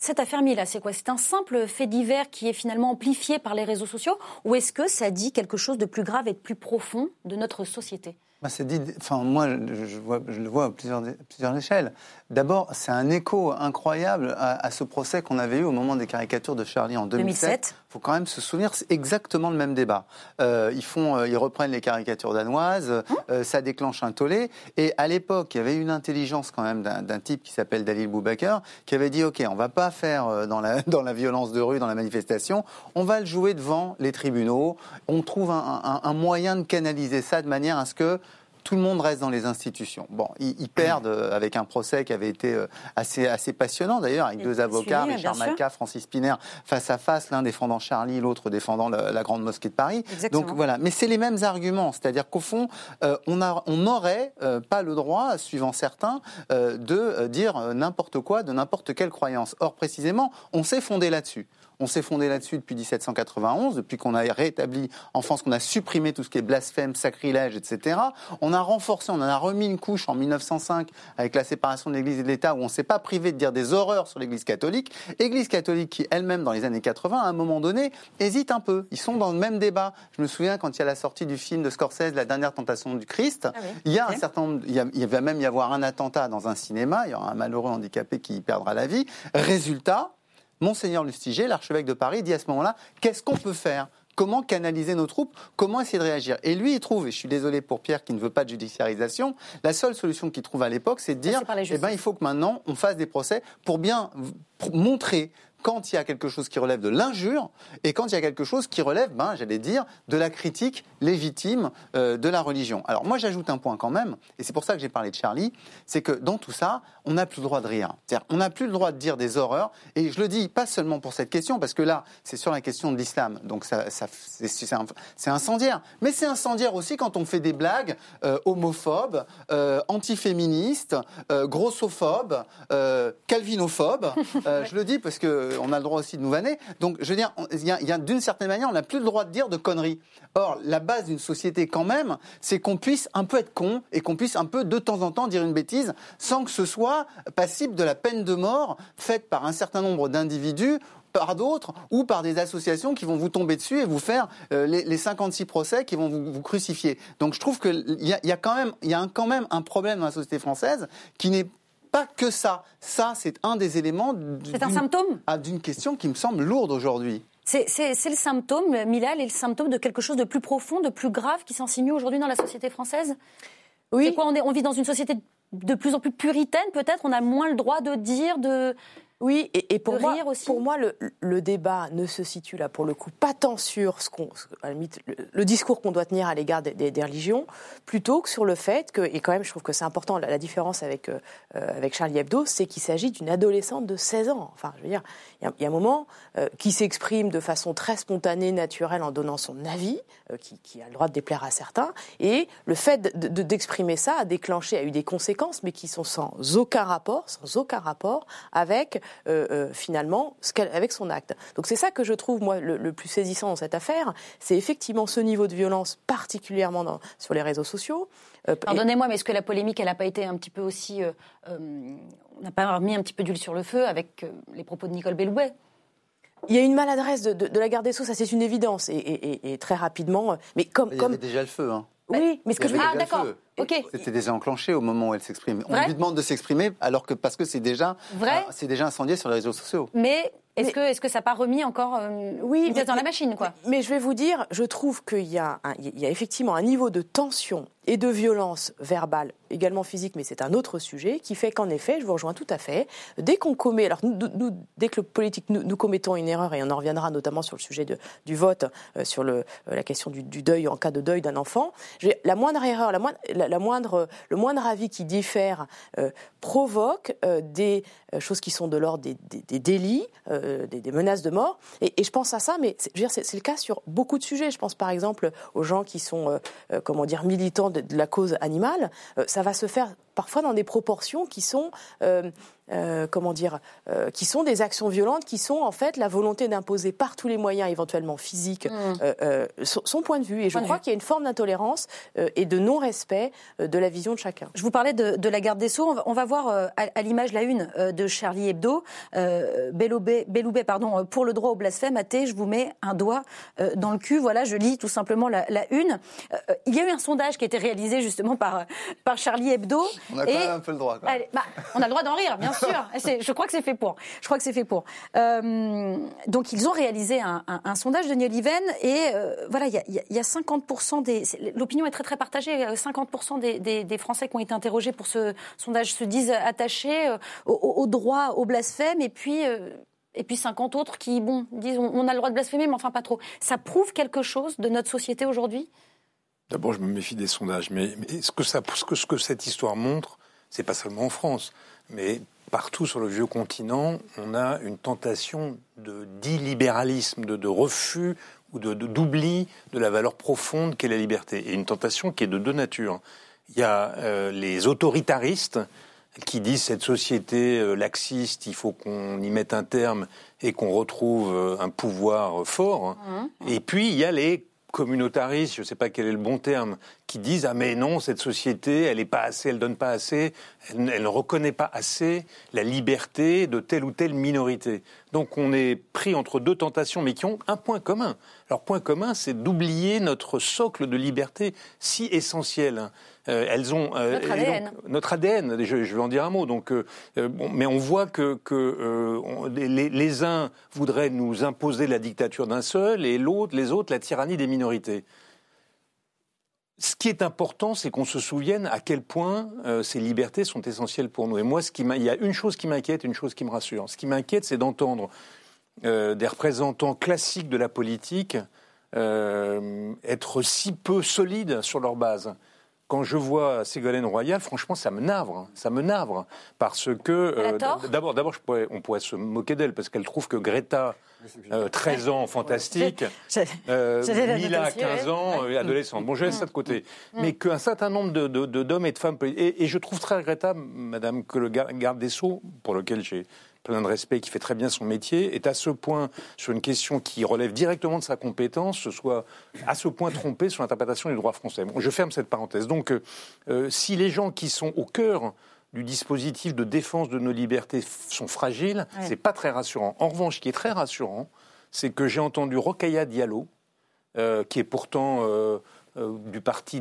cette affaire Mila, c'est quoi? C'est un simple fait divers qui est finalement amplifié par les réseaux sociaux? Ou est-ce que ça dit quelque chose de plus grave et de plus profond de notre société? Bah, dit, enfin, moi, je, vois, je, le vois à plusieurs, plusieurs échelles. D'abord, c'est un écho incroyable à, ce procès qu'on avait eu au moment des caricatures de Charlie en 2007. Il faut quand même se souvenir, c'est exactement le même débat. Euh, ils, font, euh, ils reprennent les caricatures danoises, hein euh, ça déclenche un tollé. Et à l'époque, il y avait une intelligence quand même d'un type qui s'appelle Dalil Boubaker, qui avait dit, OK, on va pas faire dans la, dans la violence de rue, dans la manifestation, on va le jouer devant les tribunaux. On trouve un, un moyen de canaliser ça de manière à ce que tout le monde reste dans les institutions. Bon, ils, perdent euh, avec un procès qui avait été euh, assez, assez passionnant d'ailleurs, avec deux avocats, Richard Malka, Francis Piner, face à face, l'un défendant Charlie, l'autre défendant la, Grande Mosquée de Paris. Donc voilà, mais c'est les mêmes arguments, c'est-à-dire qu'au fond, euh, on n'aurait on pas le droit, suivant certains, de dire n'importe quoi de n'importe quelle croyance. Or, précisément, on s'est fondé là-dessus On s'est fondé là-dessus depuis 1791, depuis qu'on a rétabli en France, qu'on a supprimé tout ce qui est blasphème, sacrilège, etc. On a renforcé, on en a remis une couche en 1905 avec la séparation de l'Église et de l'État, où on ne s'est pas privé de dire des horreurs sur l'Église catholique. Église catholique qui elle-même, dans les années 80, à un moment donné, hésite un peu. Ils sont dans le même débat. Je me souviens quand il y a la sortie du film de Scorsese, La dernière tentation du Christ, Ah oui. il y a un certain nombre, il, y a- il va même y avoir un attentat dans un cinéma, il y aura un malheureux handicapé qui y perdra la vie. Résultat, Monseigneur Lustiger, l'archevêque de Paris, dit à ce moment-là, qu'est-ce qu'on peut faire? Comment canaliser nos troupes? Comment essayer de réagir? Et lui, il trouve, et je suis désolé pour Pierre qui ne veut pas de judiciarisation, la seule solution qu'il trouve à l'époque, c'est de dire, eh ben, il faut que maintenant on fasse des procès pour bien pour montrer quand il y a quelque chose qui relève de l'injure et quand il y a quelque chose qui relève, ben, j'allais dire, de la critique légitime euh, de la religion. Alors moi, j'ajoute un point quand même, et c'est pour ça que j'ai parlé de Charlie, c'est que dans tout ça, on n'a plus le droit de rire. C'est-à-dire, on n'a plus le droit de dire des horreurs, et je le dis pas seulement pour cette question, parce que là, c'est sur la question de l'islam, donc ça, ça- c'est incendiaire. Mais c'est incendiaire aussi quand on fait des blagues euh, homophobes, euh, antiféministes, euh, grossophobes, calvinophobes. Je le dis parce qu'on a le droit aussi de nous vanner. Donc, je veux dire, on- il y a, il y a d'une certaine manière, on n'a plus le droit de dire de conneries. Or, la base d'une société, quand même, c'est qu'on puisse un peu être con et qu'on puisse un peu de temps en temps dire une bêtise sans que ce soit passible de la peine de mort faite par un certain nombre d'individus par d'autres ou par des associations qui vont vous tomber dessus et vous faire euh, les, les 56 procès qui vont vous, vous crucifier. Donc je trouve qu'il y a, il y a quand même, il y a un- quand même un problème dans la société française qui n'est pas que ça. Ça, c'est un des éléments C'est un d'une- symptôme ah, d'une question qui me semble lourde aujourd'hui. C'est le symptôme, Milal, est le symptôme de quelque chose de plus profond, de plus grave qui s'insinue aujourd'hui dans la société française? Oui. C'est quoi on, est- on vit dans une société de plus en plus puritaine, peut-être On a moins le droit de dire, de. Oui, et, et pour, De moi, aussi. pour moi, le, le débat ne se situe là, pour le coup, pas tant sur ce qu'on, ce- à la limite, le, le discours qu'on doit tenir à l'égard des, des- des religions, plutôt que sur le fait que, et quand même, je trouve que c'est important, la, la différence avec, euh, euh, avec Charlie Hebdo, c'est qu'il s'agit d'une adolescente de 16 ans. Enfin, je veux dire, il y y, a un moment euh, qui s'exprime de façon très spontanée, naturelle, en donnant son avis, euh, qui, qui a le droit de déplaire à certains, et le fait de- de- d'exprimer ça a déclenché, a eu des conséquences, mais qui sont sans aucun rapport, sans aucun rapport avec finalement ce qu'elle- avec son acte. Donc c'est ça que je trouve moi le, le plus saisissant dans cette affaire, c'est effectivement ce niveau de violence, particulièrement dans- sur les réseaux sociaux. Euh, Pardonnez-moi, mais est-ce que la polémique, elle n'a pas été un petit peu aussi. euh, euh, on n'a pas remis un petit peu d'huile sur le feu avec euh, les propos de Nicole Belloubet il y a une maladresse de, de- de la garde des Sceaux, ça c'est une évidence, et, et- et- et très rapidement. euh, Mais comme, Il y comme avait déjà le feu. Hein. oui, mais ce que je veux avait Ah, d'accord. C'était déjà enclenché au moment où elle s'exprime. On lui demande de s'exprimer alors que parce que c'est déjà, Vrai c'est déjà incendié sur les réseaux sociaux. Mais est-ce que, est-ce que ça n'a pas remis encore euh, Oui, mais- dans la machine, quoi Mais je vais vous dire, je trouve qu'il y, a un- il y a effectivement un niveau de tension et de violence verbale, également physique, mais c'est un autre sujet, qui fait qu'en effet, je vous rejoins tout à fait, dès qu'on commet, alors nous, nous- dès que le politique, nous, nous commettons une erreur, et on en reviendra notamment sur le sujet de- du vote, euh, sur le, euh, la question du, du deuil en cas de deuil d'un enfant, la moindre erreur, la moindre, la, la moindre, le moindre avis qui diffère euh, provoque euh, des euh, choses qui sont de l'ordre des, délits, des, menaces de mort. Et, je pense à ça, mais c'est, le cas sur beaucoup de sujets. Je pense par exemple aux gens qui sont, comment dire, militants de, de la cause animale. Ça va se faire parfois dans des proportions qui sont, euh, euh, comment dire, euh, qui sont des actions violentes, qui sont en fait la volonté d'imposer par tous les moyens, éventuellement physiques, euh, euh, son, son point de vue. Et je Point crois qu'il y a une forme d'intolérance euh, et de non-respect euh, de la vision de chacun. Je vous parlais de, de la garde des Sceaux. On va, on va voir euh, à, à l'image la une euh, de Charlie Hebdo. Euh, Belloubet, Belloubet, pardon, euh, pour le droit au blasphème, athée, je vous mets un doigt euh, dans le cul. Voilà, je lis tout simplement la, la une. Il y a eu un sondage qui a été réalisé justement par, par Charlie Hebdo. On a quand Et- même un peu le droit. Allez, bah, on a le droit d'en rire, bien sûr. Je crois que c'est fait pour. Je crois que c'est fait pour. Euh, donc ils ont réalisé un, un- un sondage de Oliven et euh, voilà, il y a, il y a- il y a 50% des. L'opinion est très très partagée. Euh, 50% des, des- des Français qui ont été interrogés pour ce sondage se disent attachés euh, au, au- droit au blasphème et puis. euh, et puis 50 autres qui, bon, disent on a le droit de blasphémer, mais enfin pas trop. Ça prouve quelque chose de notre société aujourd'hui? D'abord, je me méfie des sondages, mais, mais ce, que ça, ce, que, ce que cette histoire montre, c'est pas seulement en France, mais partout sur le vieux continent, on a une tentation de d'illibéralisme, de, de refus ou de de- d'oubli de, la valeur profonde qu'est la liberté, et une tentation qui est de deux natures. Il y a euh, les autoritaristes qui disent cette société euh, laxiste, il faut qu'on y mette un terme et qu'on retrouve euh, un pouvoir fort. Mmh. Et puis il y a les communautaristes, je ne sais pas quel est le bon terme, qui disent ah mais non cette société elle est pas assez, elle donne pas assez, elle, elle ne reconnaît pas assez la liberté de telle ou telle minorité. Donc on est pris entre deux tentations mais qui ont un point commun. Leur point commun c'est d'oublier notre socle de liberté si essentiel. Euh, elles ont euh, Notre ADN. donc, notre ADN. Je, je vais en dire un mot. Donc, euh, bon, mais on voit que, que on- les, les uns voudraient nous imposer la dictature d'un seul et l'autre, les autres, la tyrannie des minorités. Ce qui est important, c'est qu'on se souvienne à quel point euh, ces libertés sont essentielles pour nous. Et moi, ce qui m'a- il y a une chose qui m'inquiète, une chose qui me rassure. Ce qui m'inquiète, c'est d'entendre euh, des représentants classiques de la politique euh, être si peu solides sur leur base. Quand je vois Ségolène Royal, franchement, ça me navre, ça me navre, parce que euh, tort d'abord, d'abord, on pourrait se moquer d'elle parce qu'elle trouve que Greta, euh, 13 ans, fantastique, euh, Mila, noter aussi, 15 ouais. ans, euh, adolescente. Bon, je laisse ça de côté. Mais qu'un certain nombre de- de- de- d'hommes et de femmes, et, et je trouve très regrettable, Madame, que le gar- garde des Sceaux, pour lequel j'ai plein de respect, qui fait très bien son métier, est à ce point, sur une question qui relève directement de sa compétence, se soit à ce point trompé sur l'interprétation du droit français. Bon, je ferme cette parenthèse. Donc, euh, euh, si les gens qui sont au cœur du dispositif de défense de nos libertés sont fragiles, Ouais. c'est pas très rassurant. En revanche, ce qui est très rassurant, c'est que j'ai entendu Rokhaya Diallo, euh, qui est pourtant euh, euh, du parti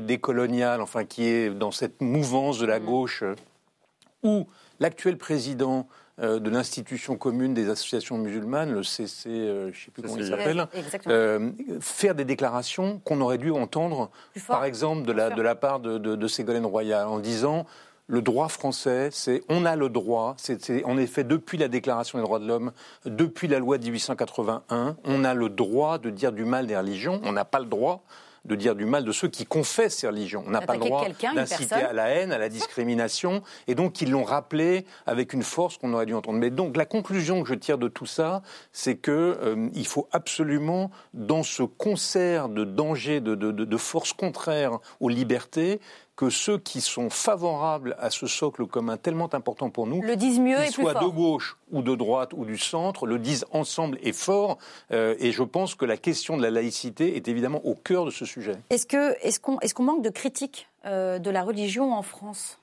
décolonial, enfin qui est dans cette mouvance de la gauche, euh, où l'actuel président euh, de l'institution commune des associations musulmanes, le CC, euh, je ne sais plus comment il s'appelle, euh, faire des déclarations qu'on aurait dû entendre, par exemple, de la, sûr. de la part de, de, de Ségolène Royal, en disant le droit français, c'est on a le droit, c'est c'est- en effet depuis la Déclaration des droits de l'homme, depuis la loi de 1881, on a le droit de dire du mal des religions, on n'a pas le droit de dire du mal de ceux qui confessent ces religions. On n'a pas le droit d'inciter à la haine, à la discrimination, et donc ils l'ont rappelé avec une force qu'on aurait dû entendre. Mais donc la conclusion que je tire de tout ça, c'est que euh, il faut absolument, dans ce concert de dangers, de, de, de, de forces contraires aux libertés, que ceux qui sont favorables à ce socle commun tellement important pour nous, Le disent mieux qu'ils et plus soient fort. de gauche ou de droite ou du centre, le disent ensemble et fort. Euh, et je pense que la question de la laïcité est évidemment au cœur de ce sujet. Est-ce que est-ce qu'on est-ce qu'on manque de critique euh, de la religion en France?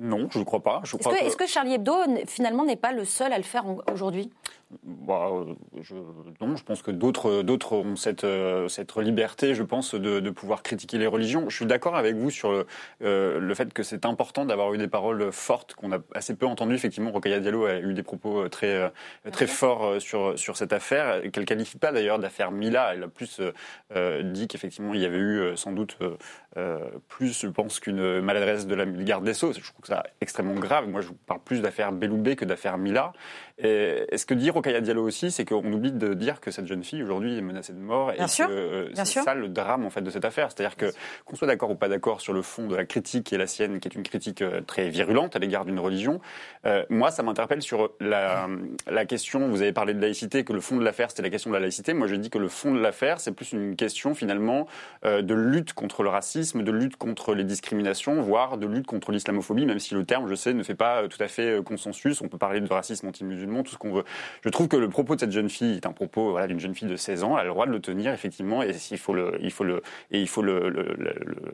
Non, je ne crois pas. Je Est-ce crois que, que- est-ce que Charlie Hebdo finalement n'est pas le seul à le faire aujourd'hui? Bah, euh, je, non, je pense que d'autres, d'autres ont cette, euh, cette liberté, je pense, de, de pouvoir critiquer les religions. Je suis d'accord avec vous sur le, euh, le fait que c'est important d'avoir eu des paroles fortes qu'on a assez peu entendues. Effectivement, Rokhaya Diallo a eu des propos euh, très, très forts sur, sur cette affaire, qu'elle qualifie pas d'ailleurs d'affaire Mila. Elle a plus euh, dit qu'effectivement, il y avait eu sans doute euh, plus, je pense, qu'une maladresse de la garde des Sceaux. Je trouve que c'est extrêmement grave. Moi, je parle plus d'affaire Belloubet que d'affaire Mila. Et, et ce que dit Rokhaya Diallo aussi, c'est qu'on oublie de dire que cette jeune fille aujourd'hui est menacée de mort. Bien et sûr, que euh, c'est ça le drame en fait de cette affaire. C'est-à-dire que qu'on soit d'accord ou pas d'accord sur le fond de la critique qui est la sienne, qui est une critique euh, très virulente à l'égard d'une religion, euh, moi ça m'interpelle sur la, la question. Vous avez parlé de laïcité, que le fond de l'affaire c'était la question de la laïcité. Moi je dis que le fond de l'affaire c'est plus une question finalement euh, de lutte contre le racisme, de lutte contre les discriminations, voire de lutte contre l'islamophobie, même si le terme, je sais, ne fait pas euh, tout à fait consensus. On peut parler de racisme anti-musulman, tout ce qu'on veut. Je trouve que le propos de cette jeune fille est un propos voilà, d'une jeune fille de 16 ans. Elle a le droit de le tenir, effectivement, et il faut le, il faut le, et il faut le,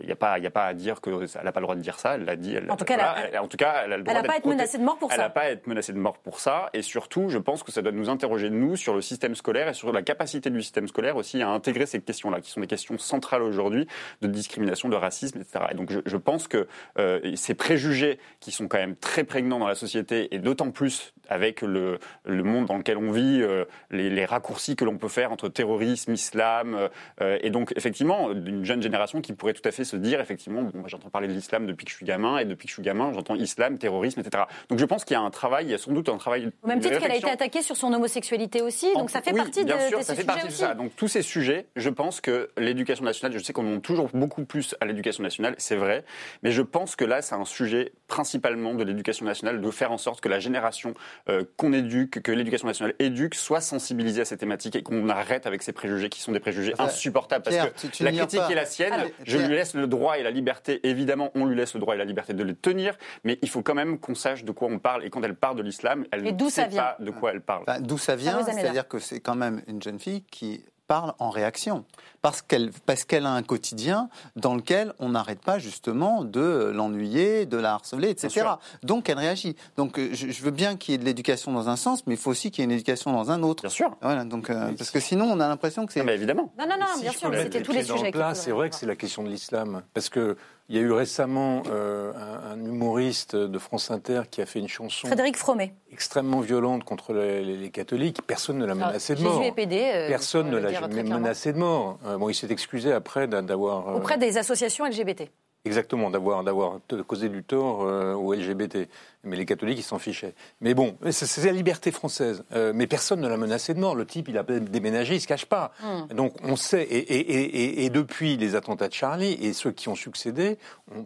il n'y a pas, il a pas à dire qu'elle n'a pas le droit de dire ça. Elle l'a dit. Elle, En tout cas, elle voilà, elle- en tout cas, elle a le droit Elle n'a pas été protégée. menacée de mort pour Elle ça. n'a pas à être menacée de mort pour ça. Et surtout, je pense que ça doit nous interroger, nous, sur le système scolaire et sur la capacité du système scolaire aussi à intégrer ces questions-là, qui sont des questions centrales aujourd'hui de discrimination, de racisme, etc. Et donc, je, je pense que euh, ces préjugés qui sont quand même très prégnants dans la société, et d'autant plus avec le, le monde dans lequel on vit, euh, les, les raccourcis que l'on peut faire entre terrorisme, islam, euh, et donc effectivement d'une jeune génération qui pourrait tout à fait se dire effectivement, bon, moi, j'entends parler de l'islam depuis que je suis gamin, et depuis que je suis gamin, j'entends islam, terrorisme, etc. Donc je pense qu'il y a un travail, il y a sans doute un travail. Au même titre qu'elle a été attaquée sur son homosexualité aussi, donc ça fait Oui, partie de, bien sûr, de ça ces fait sujets partie de ça. Donc tous ces sujets, je pense que l'éducation nationale, je sais qu'on demande toujours beaucoup plus plus à l'éducation nationale, c'est vrai. Mais je pense que là, c'est un sujet principalement de l'éducation nationale, de faire en sorte que la génération euh, qu'on éduque, que l'éducation nationale éduque, soit sensibilisée à ces thématiques et qu'on arrête avec ces préjugés qui sont des préjugés insupportables. Parce que la critique est la sienne, je lui laisse le droit et la liberté, évidemment, on lui laisse le droit et la liberté de les tenir, mais il faut quand même qu'on sache de quoi on parle. Et quand elle parle de l'islam, elle ne sait pas de quoi elle parle. d'où ça vient C'est-à-dire que c'est quand même une jeune fille qui parle en réaction. Parce qu'elle parce qu'elle a un quotidien dans lequel on n'arrête pas justement de l'ennuyer, de la harceler, etc. Donc elle réagit. Donc euh, je, veux bien qu'il y ait de l'éducation dans un sens, mais il faut aussi qu'il y ait une éducation dans un autre. Bien sûr. Voilà, donc, euh, parce que sinon on a l'impression que c'est... Mais évidemment. Non, non, non, bien sûr, c'était tous les sujets. C'est vrai que c'est la question de l'islam. Parce que il y a eu récemment euh, un, humoriste de France Inter qui a fait une chanson. Frédéric Fromet. Extrêmement violente contre les, catholiques. Personne ne l'a menacé de mort. Jésus euh, Personne ne l'a jamais menacé de mort. Euh, bon, il s'est excusé après d'avoir. Auprès des associations LGBT. Exactement, d'avoir d'avoir causé du tort aux LGBT mais les catholiques, ils s'en fichaient. Mais bon, c'est la liberté française. Euh, mais personne ne l'a menacé de mort. Le type, il a déménagé, il se cache pas. Hmm. Donc on sait, et, et, et, et, depuis les attentats de Charlie et ceux qui ont succédé,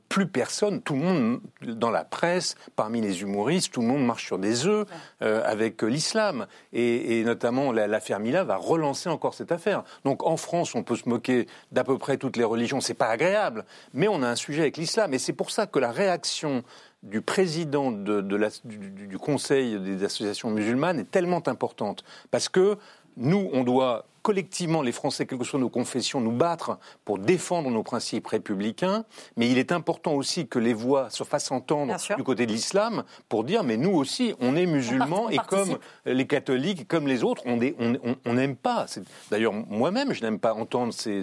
plus personne, tout le monde, dans la presse, parmi les humoristes, tout le monde marche sur des œufs euh, avec l'islam. Et, notamment, l'affaire Mila va relancer encore cette affaire. Donc en France, on peut se moquer d'à peu près toutes les religions, c'est pas agréable, mais on a un sujet avec l'islam. Et c'est pour ça que la réaction du président du, Conseil des associations musulmanes est tellement importante. Parce que nous, on doit collectivement, les Français, quelles que soient nos confessions, nous battre pour défendre nos principes républicains. Mais il est important aussi que les voix se fassent entendre du côté de l'islam pour dire, mais nous aussi, on est musulmans et comme les catholiques, comme les autres, on n'aime on, pas. D'ailleurs, moi-même, je n'aime pas entendre ces,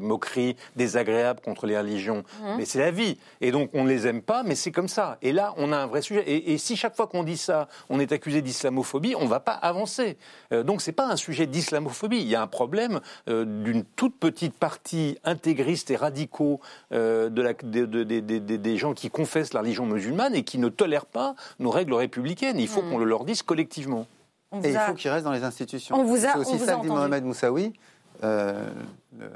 moqueries désagréables contre les religions. Mmh. Mais c'est la vie. Et donc, on ne les aime pas, mais c'est comme ça. Et là, on a un vrai sujet. Et, si chaque fois qu'on dit ça, on est accusé d'islamophobie, on ne va pas avancer. Euh, donc, ce n'est pas un sujet d'islamophobie. Il y a un problème euh, d'une toute petite partie intégriste et radicaux euh, de la, des gens qui confessent la religion musulmane et qui ne tolèrent pas nos règles républicaines. Il faut hmm. qu'on le leur dise collectivement. et il faut qu'ils restent dans les institutions. C'est aussi ça que dit Mohamed Moussaoui. Euh, le,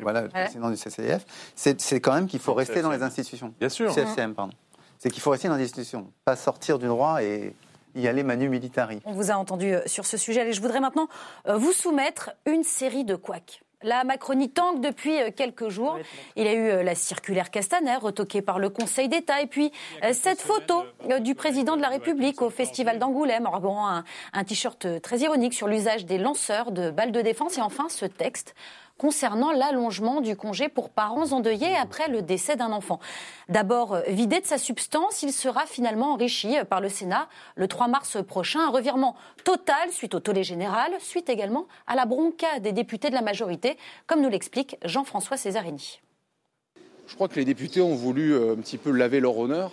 voilà, le président du CCF, c'est quand même qu'il faut rester dans les institutions. Bien sûr. CFCM, pardon. C'est qu'il faut rester dans les institutions, pas sortir du droit et y aller manu militari. On vous a entendu euh, sur ce sujet. Et je voudrais maintenant euh, vous soumettre une série de couacs. La Macronie tangue depuis euh, quelques jours. Il y a eu la circulaire Castaner, retoquée par le Conseil d'État, et puis cette photo du président de la République au Festival d'Angoulême, en un, un t-shirt très ironique sur l'usage des lanceurs de balles de défense, et enfin ce texte concernant l'allongement du congé pour parents endeuillés après le décès d'un enfant. D'abord euh, vidé de sa substance, il sera finalement enrichi euh, par le Sénat le 3 mars prochain. Un revirement total suite au tollé général, suite également à la bronca des députés de la majorité, comme nous l'explique Jean-François Césarini. Je crois que les députés ont voulu euh, un petit peu laver leur honneur.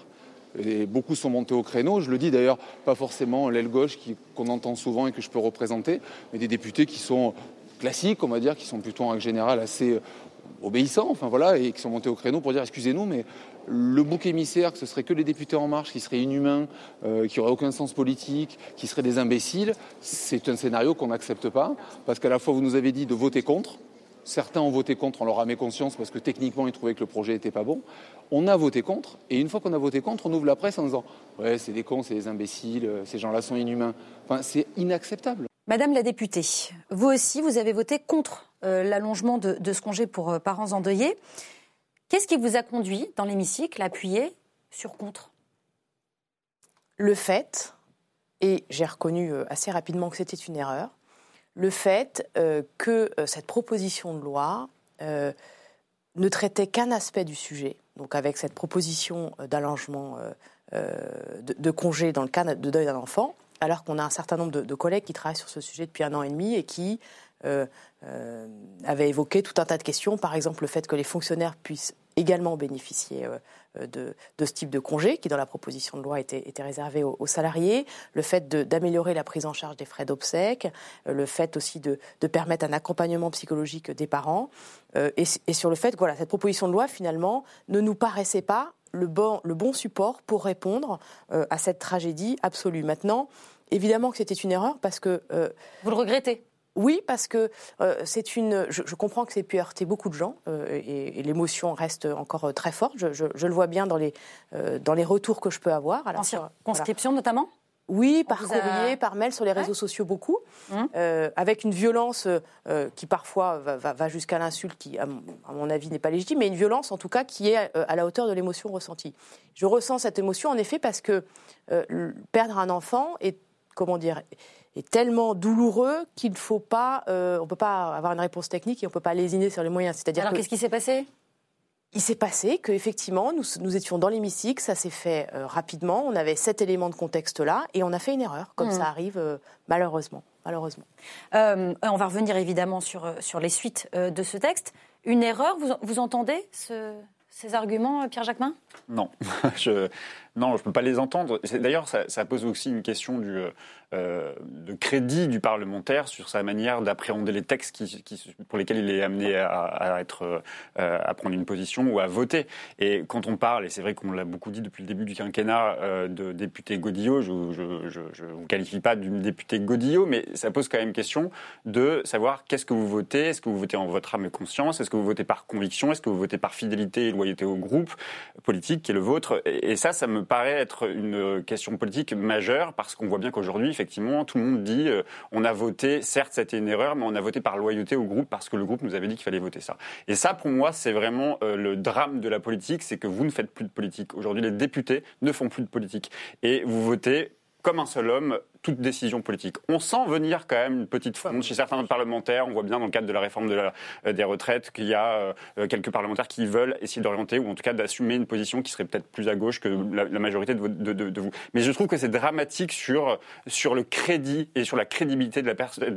Et beaucoup sont montés au créneau. Je le dis d'ailleurs, pas forcément l'aile gauche qu'on entend souvent et que je peux représenter, mais des députés qui sont classiques, on va dire, qui sont plutôt en règle générale assez euh, obéissants, enfin voilà, et qui sont montés au créneau pour dire excusez-nous, mais le bouc émissaire, que ce serait que les députés en marche, qui seraient inhumains, euh, qui n'auraient aucun sens politique, qui seraient des imbéciles, c'est un scénario qu'on n'accepte pas, parce qu'à la fois vous nous avez dit de voter contre, certains ont voté contre, on leur a mis conscience parce que techniquement ils trouvaient que le projet n'était pas bon. On a voté contre, et une fois qu'on a voté contre, on ouvre la presse en disant ouais c'est des cons, c'est des imbéciles, euh, ces gens-là sont inhumains. Enfin, c'est inacceptable. Madame la députée, vous aussi, vous avez voté contre euh, l'allongement de, ce congé pour euh, parents endeuillés. Qu'est-ce qui vous a conduit dans l'hémicycle à appuyer sur contre? Le fait, et j'ai reconnu euh, assez rapidement que c'était une erreur, le fait que cette proposition de loi ne traitait qu'un aspect du sujet, donc avec cette proposition d'allongement de, de congé dans le cas de deuil d'un enfant, alors qu'on a un certain nombre de, collègues qui travaillent sur ce sujet depuis un an et demi et qui euh, euh, avaient évoqué tout un tas de questions, par exemple le fait que les fonctionnaires puissent également bénéficier euh, de, ce type de congé, qui dans la proposition de loi était, réservé aux, salariés, le fait d'améliorer la prise en charge des frais d'obsèques, le fait aussi de, permettre un accompagnement psychologique des parents, et, sur le fait que cette proposition de loi, finalement, ne nous paraissait pas le bon, le bon support pour répondre euh, à cette tragédie absolue. Maintenant, évidemment que c'était une erreur parce que... Euh, Vous le regrettez? Oui, parce que c'est une. Je, comprends que c'est pu heurter beaucoup de gens et, l'émotion reste encore très forte. Je, le vois bien dans les dans les retours que je peux avoir. En circonscription notamment? Oui, par courrier, par mail, sur les réseaux sociaux beaucoup, hum. euh, avec une violence euh, qui parfois va, jusqu'à l'insulte, qui à mon, avis n'est pas légitime, mais une violence en tout cas qui est euh, à la hauteur de l'émotion ressentie. Je ressens cette émotion en effet parce que perdre un enfant est, comment dire, est tellement douloureux qu'il ne faut pas, on ne peut pas avoir une réponse technique et on ne peut pas lésiner sur les moyens. C'est-à-dire Alors qu'est-ce qui s'est passé? Il s'est passé qu'effectivement, nous, nous étions dans l'hémicycle, ça s'est fait euh, rapidement, on avait cet élément de contexte-là, et on a fait une erreur, comme mmh. ça arrive euh, malheureusement. malheureusement. Euh, on va revenir évidemment sur, sur les suites de ce texte. Une erreur, vous, vous entendez ces arguments, Pierre Jacquemin? Non, je, non, je ne peux pas les entendre. D'ailleurs, ça, ça, pose aussi une question du, euh, de crédit du parlementaire sur sa manière d'appréhender les textes qui, qui, pour lesquels il est amené à, à être, euh, à prendre une position ou à voter. Et quand on parle, et c'est vrai qu'on l'a beaucoup dit depuis le début du quinquennat, euh, de député Godillot, je ne vous qualifie pas d'une député Godillot, mais ça pose quand même question de savoir qu'est-ce que vous votez, est-ce que vous votez en votre âme et conscience, est-ce que vous votez par conviction, est-ce que vous votez par fidélité et loyauté au groupe politique qui est le vôtre? Et ça, ça me paraît être une question politique majeure parce qu'on voit bien qu'aujourd'hui, effectivement, tout le monde dit euh, on a voté, certes, c'était une erreur, mais on a voté par loyauté au groupe parce que le groupe nous avait dit qu'il fallait voter ça. Et ça, pour moi, c'est vraiment euh, le drame de la politique, c'est que vous ne faites plus de politique. Aujourd'hui, les députés ne font plus de politique. Et vous votez comme un seul homme toute décision politique. On sent venir quand même une petite fronde chez certains parlementaires. On voit bien dans le cadre de la réforme de la, euh, des retraites qu'il y a euh, quelques parlementaires qui veulent essayer d'orienter ou en tout cas d'assumer une position qui serait peut-être plus à gauche que la, majorité de, de, de, vous. Mais je trouve que c'est dramatique sur, sur le crédit et sur la crédibilité de la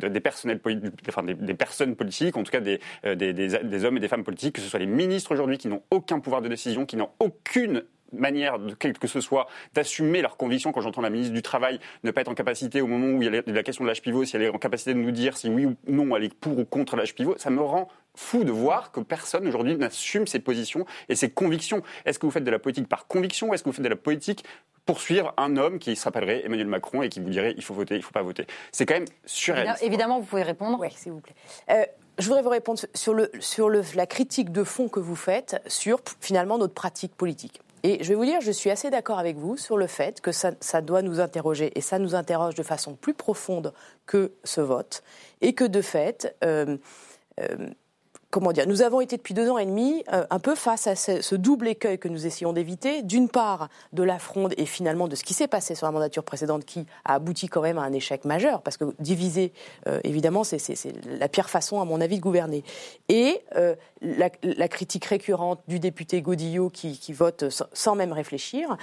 des personnels enfin des, des, personnes politiques, en tout cas des, euh, des, des hommes et des femmes politiques, que ce soit les ministres aujourd'hui qui n'ont aucun pouvoir de décision, qui n'ont aucune manière, de quelle que ce soit, d'assumer leurs convictions. Quand j'entends la ministre du Travail ne pas être en capacité, au moment où il y a la question de l'âge pivot, si elle est en capacité de nous dire si oui ou non elle est pour ou contre l'âge pivot, ça me rend fou de voir que personne aujourd'hui n'assume ses positions et ses convictions. Est-ce que vous faites de la politique par conviction ou est-ce que vous faites de la politique pour suivre un homme qui s'appellerait Emmanuel Macron et qui vous dirait il faut voter, il ne faut pas voter? C'est quand même surréaliste. Évidemment, vous pouvez répondre. Oui, s'il vous plaît. Euh, je voudrais vous répondre sur, le, sur le, la critique de fond que vous faites sur finalement notre pratique politique. Et je vais vous dire, je suis assez d'accord avec vous sur le fait que ça, doit nous interroger, et ça nous interroge de façon plus profonde que ce vote, et que de fait, euh, euh, comment dire, nous avons été depuis deux ans et demi euh, un peu face à ce, double écueil que nous essayons d'éviter. D'une part, de la fronde et finalement de ce qui s'est passé sur la mandature précédente qui a abouti quand même à un échec majeur, parce que diviser, euh, évidemment, c'est la pire façon, à mon avis, de gouverner. Et euh, la, critique récurrente du député Godillot qui, vote sans, même réfléchir.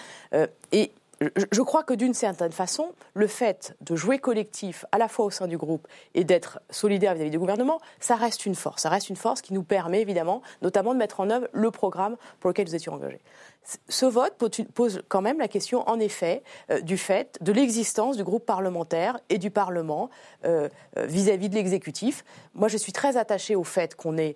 et je crois que d'une certaine façon, le fait de jouer collectif à la fois au sein du groupe et d'être solidaire vis-à-vis du gouvernement, ça reste une force. Ça reste une force qui nous permet évidemment, notamment de mettre en œuvre le programme pour lequel nous étions engagés. Ce vote pose quand même la question, en effet, euh, du fait de l'existence du groupe parlementaire et du Parlement euh, euh, vis-à-vis de l'exécutif. Moi, je suis très attachée au fait qu'on ait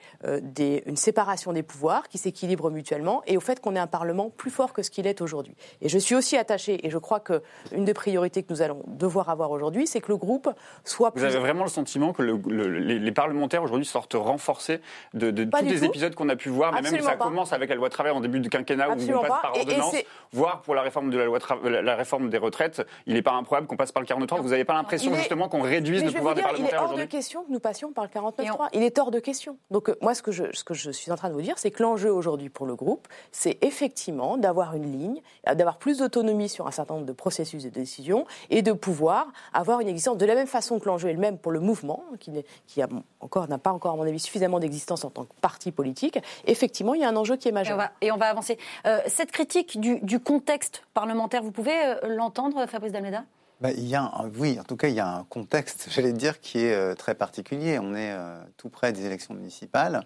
une séparation des pouvoirs qui s'équilibrent mutuellement et au fait qu'on ait un Parlement plus fort que ce qu'il est aujourd'hui. Et je suis aussi attachée, et je crois qu'une des priorités que nous allons devoir avoir aujourd'hui, c'est que le groupe soit Vous avez vraiment le sentiment que les, parlementaires aujourd'hui sortent renforcés de, tous les épisodes qu'on a pu voir, mais même ça commence avec la loi travail en début de quinquennat passe par ordonnance, voire pour la réforme, de la, loi la réforme des retraites, il n'est pas improbable qu'on passe par le 49.3. Vous n'avez pas l'impression justement qu'on réduise le pouvoir des parlementaires aujourd'hui Il est hors de question que nous passions par le 49.3. Il est hors de question. Donc euh, moi, ce que, je, ce que je suis en train de vous dire, c'est que l'enjeu aujourd'hui pour le groupe, c'est effectivement d'avoir une ligne, d'avoir plus d'autonomie sur un certain nombre de processus et de décisions, et de pouvoir avoir une existence de la même façon que l'enjeu est le même pour le mouvement, qui, qui a encore n'a pas encore, à mon avis, suffisamment d'existence en tant que parti politique. Effectivement, il y a un enjeu qui est majeur. Et on va, avancer. Euh, cette critique du, contexte parlementaire, vous pouvez euh, l'entendre, Fabrice Dalmeda? Bah, il y a oui, en tout cas, il y a un contexte, j'allais dire, qui est euh, très particulier. On est euh, tout près des élections municipales,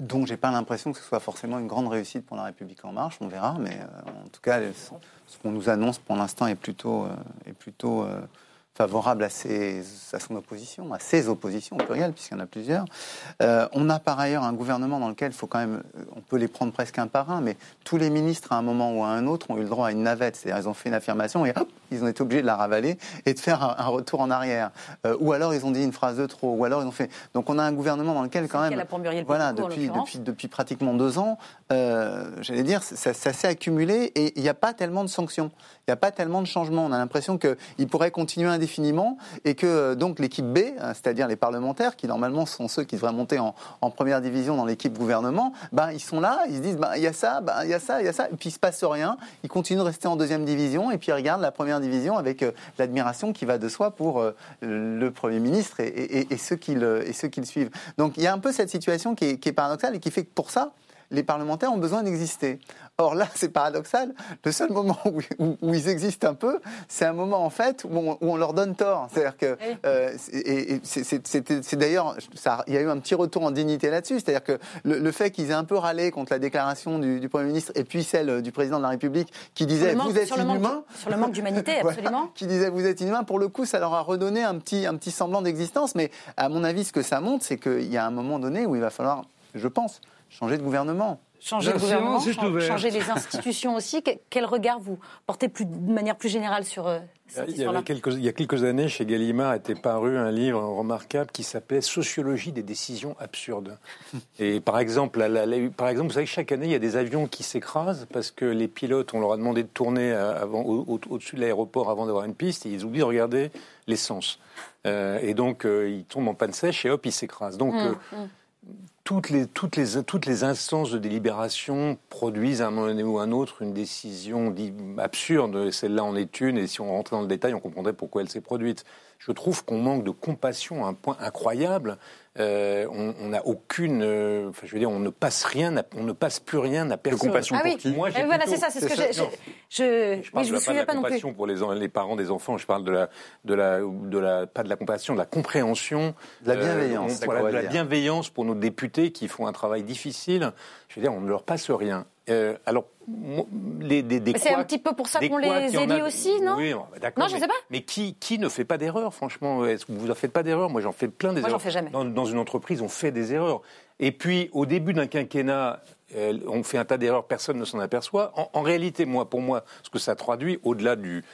donc j'ai pas l'impression que ce soit forcément une grande réussite pour la République en marche. On verra, mais en tout cas, ce qu'on nous annonce pour l'instant est plutôt, est plutôt favorable à, ses, à, son opposition, à ses oppositions au pluriel, puisqu'il y en a plusieurs. Euh, on a par ailleurs un gouvernement dans lequel faut quand même, on peut les prendre presque un par un, mais tous les ministres à un moment ou à un autre ont eu le droit à une navette, c'est-à-dire ils ont fait une affirmation et hop, ils ont été obligés de la ravaler et de faire un, un retour en arrière. Euh, ou alors ils ont dit une phrase de trop, ou alors ils ont fait. Donc on a un gouvernement dans lequel quand même, Muriel voilà, depuis, depuis, depuis pratiquement deux ans, euh, j'allais dire, ça, ça s'est accumulé et il n'y a pas tellement de sanctions, il n'y a pas tellement de changements. On a l'impression qu'ils pourraient continuer indéfiniment et que euh, donc l'équipe B, hein, c'est-à-dire les parlementaires, qui normalement sont ceux qui devraient monter en, première division dans l'équipe gouvernement, ben, ils sont là, ils se disent, ben, il y a ça, ben, il y a ça, il y a ça, et puis il se passe rien. Ils continuent de rester en deuxième division et puis ils regardent la première division avec euh, l'admiration qui va de soi pour euh, le Premier ministre et, ceux qui le, suivent. Donc il y a un peu cette situation qui est paradoxale et qui fait que pour ça, les parlementaires ont besoin d'exister. Or là, c'est paradoxal. Le seul moment où, où- où ils existent un peu, c'est un moment en fait où on, où on leur donne tort. C'est-à-dire que euh, c'est- d'ailleurs, il y a eu un petit retour en dignité là-dessus. C'est-à-dire que le, le fait qu'ils aient un peu râlé contre la déclaration du, du Premier ministre et puis celle du président de la République qui disait manque- vous êtes sur le sur le manque d'humanité, Voilà, absolument. qui disait vous êtes inhumain, pour le coup, ça leur a redonné un petit, un petit semblant d'existence. Mais à mon avis, ce que ça montre, c'est qu'il y a un moment donné où il va falloir, je pense, changer de gouvernement. Changer La le gouvernement, séance est chan- ouverte. changer les institutions aussi. Que- Quel regard vous portez plus, de manière plus générale sur euh, cette Il y, histoire-là avait quelques, il y a quelques années, chez Gallimard, était paru un livre remarquable qui s'appelait Sociologie des décisions absurdes. Et par exemple, la- la- la- par exemple, vous savez que chaque année, il y a des avions qui s'écrasent parce que les pilotes, on leur a demandé de tourner euh, avant, au- au- au-dessus de l'aéroport avant d'avoir une piste et ils oublient de regarder l'essence. Euh, et donc, euh, ils tombent en panne sèche et hop, ils s'écrasent. Donc, euh, toutes les, toutes, les, toutes les instances de délibération produisent à un moment ou à un autre une décision absurde. Celle-là en est une, et si on rentrait dans le détail, on comprendrait pourquoi elle s'est produite. Je trouve qu'on manque de compassion à un point incroyable. Euh, on on n'a aucune. euh, enfin, je veux dire, on ne passe rien, à- on ne passe plus rien à personne. compassion Ah pour oui, qui Moi, j'ai voilà, c'est ça, c'est ce que ça, je, je, Je parle je de vous la, pas de la pas non plus. compassion pour les, en- les parents des enfants. Je parle de la, de la, de la, pas de la compassion, de la compréhension, De la Euh, bienveillance, on- c'est voilà, qu'on de la bienveillance pour nos députés qui font un travail difficile. Je veux dire, on ne leur passe rien. Euh, alors, les, des, des Mais c'est un petit peu pour ça qu'on les a- élit aussi, non Oui, bah, d'accord. Non, je mais- sais pas. Mais qui, qui ne fait pas d'erreur, franchement? Est-ce que vous ne faites pas d'erreur Moi, j'en fais plein des Moi, j'en erreurs. fais jamais. Dans, dans une entreprise, on fait des erreurs. Et puis, au début d'un quinquennat, euh, on fait un tas d'erreurs, personne ne s'en aperçoit. En, en réalité, moi, pour moi, ce que ça traduit, au-delà du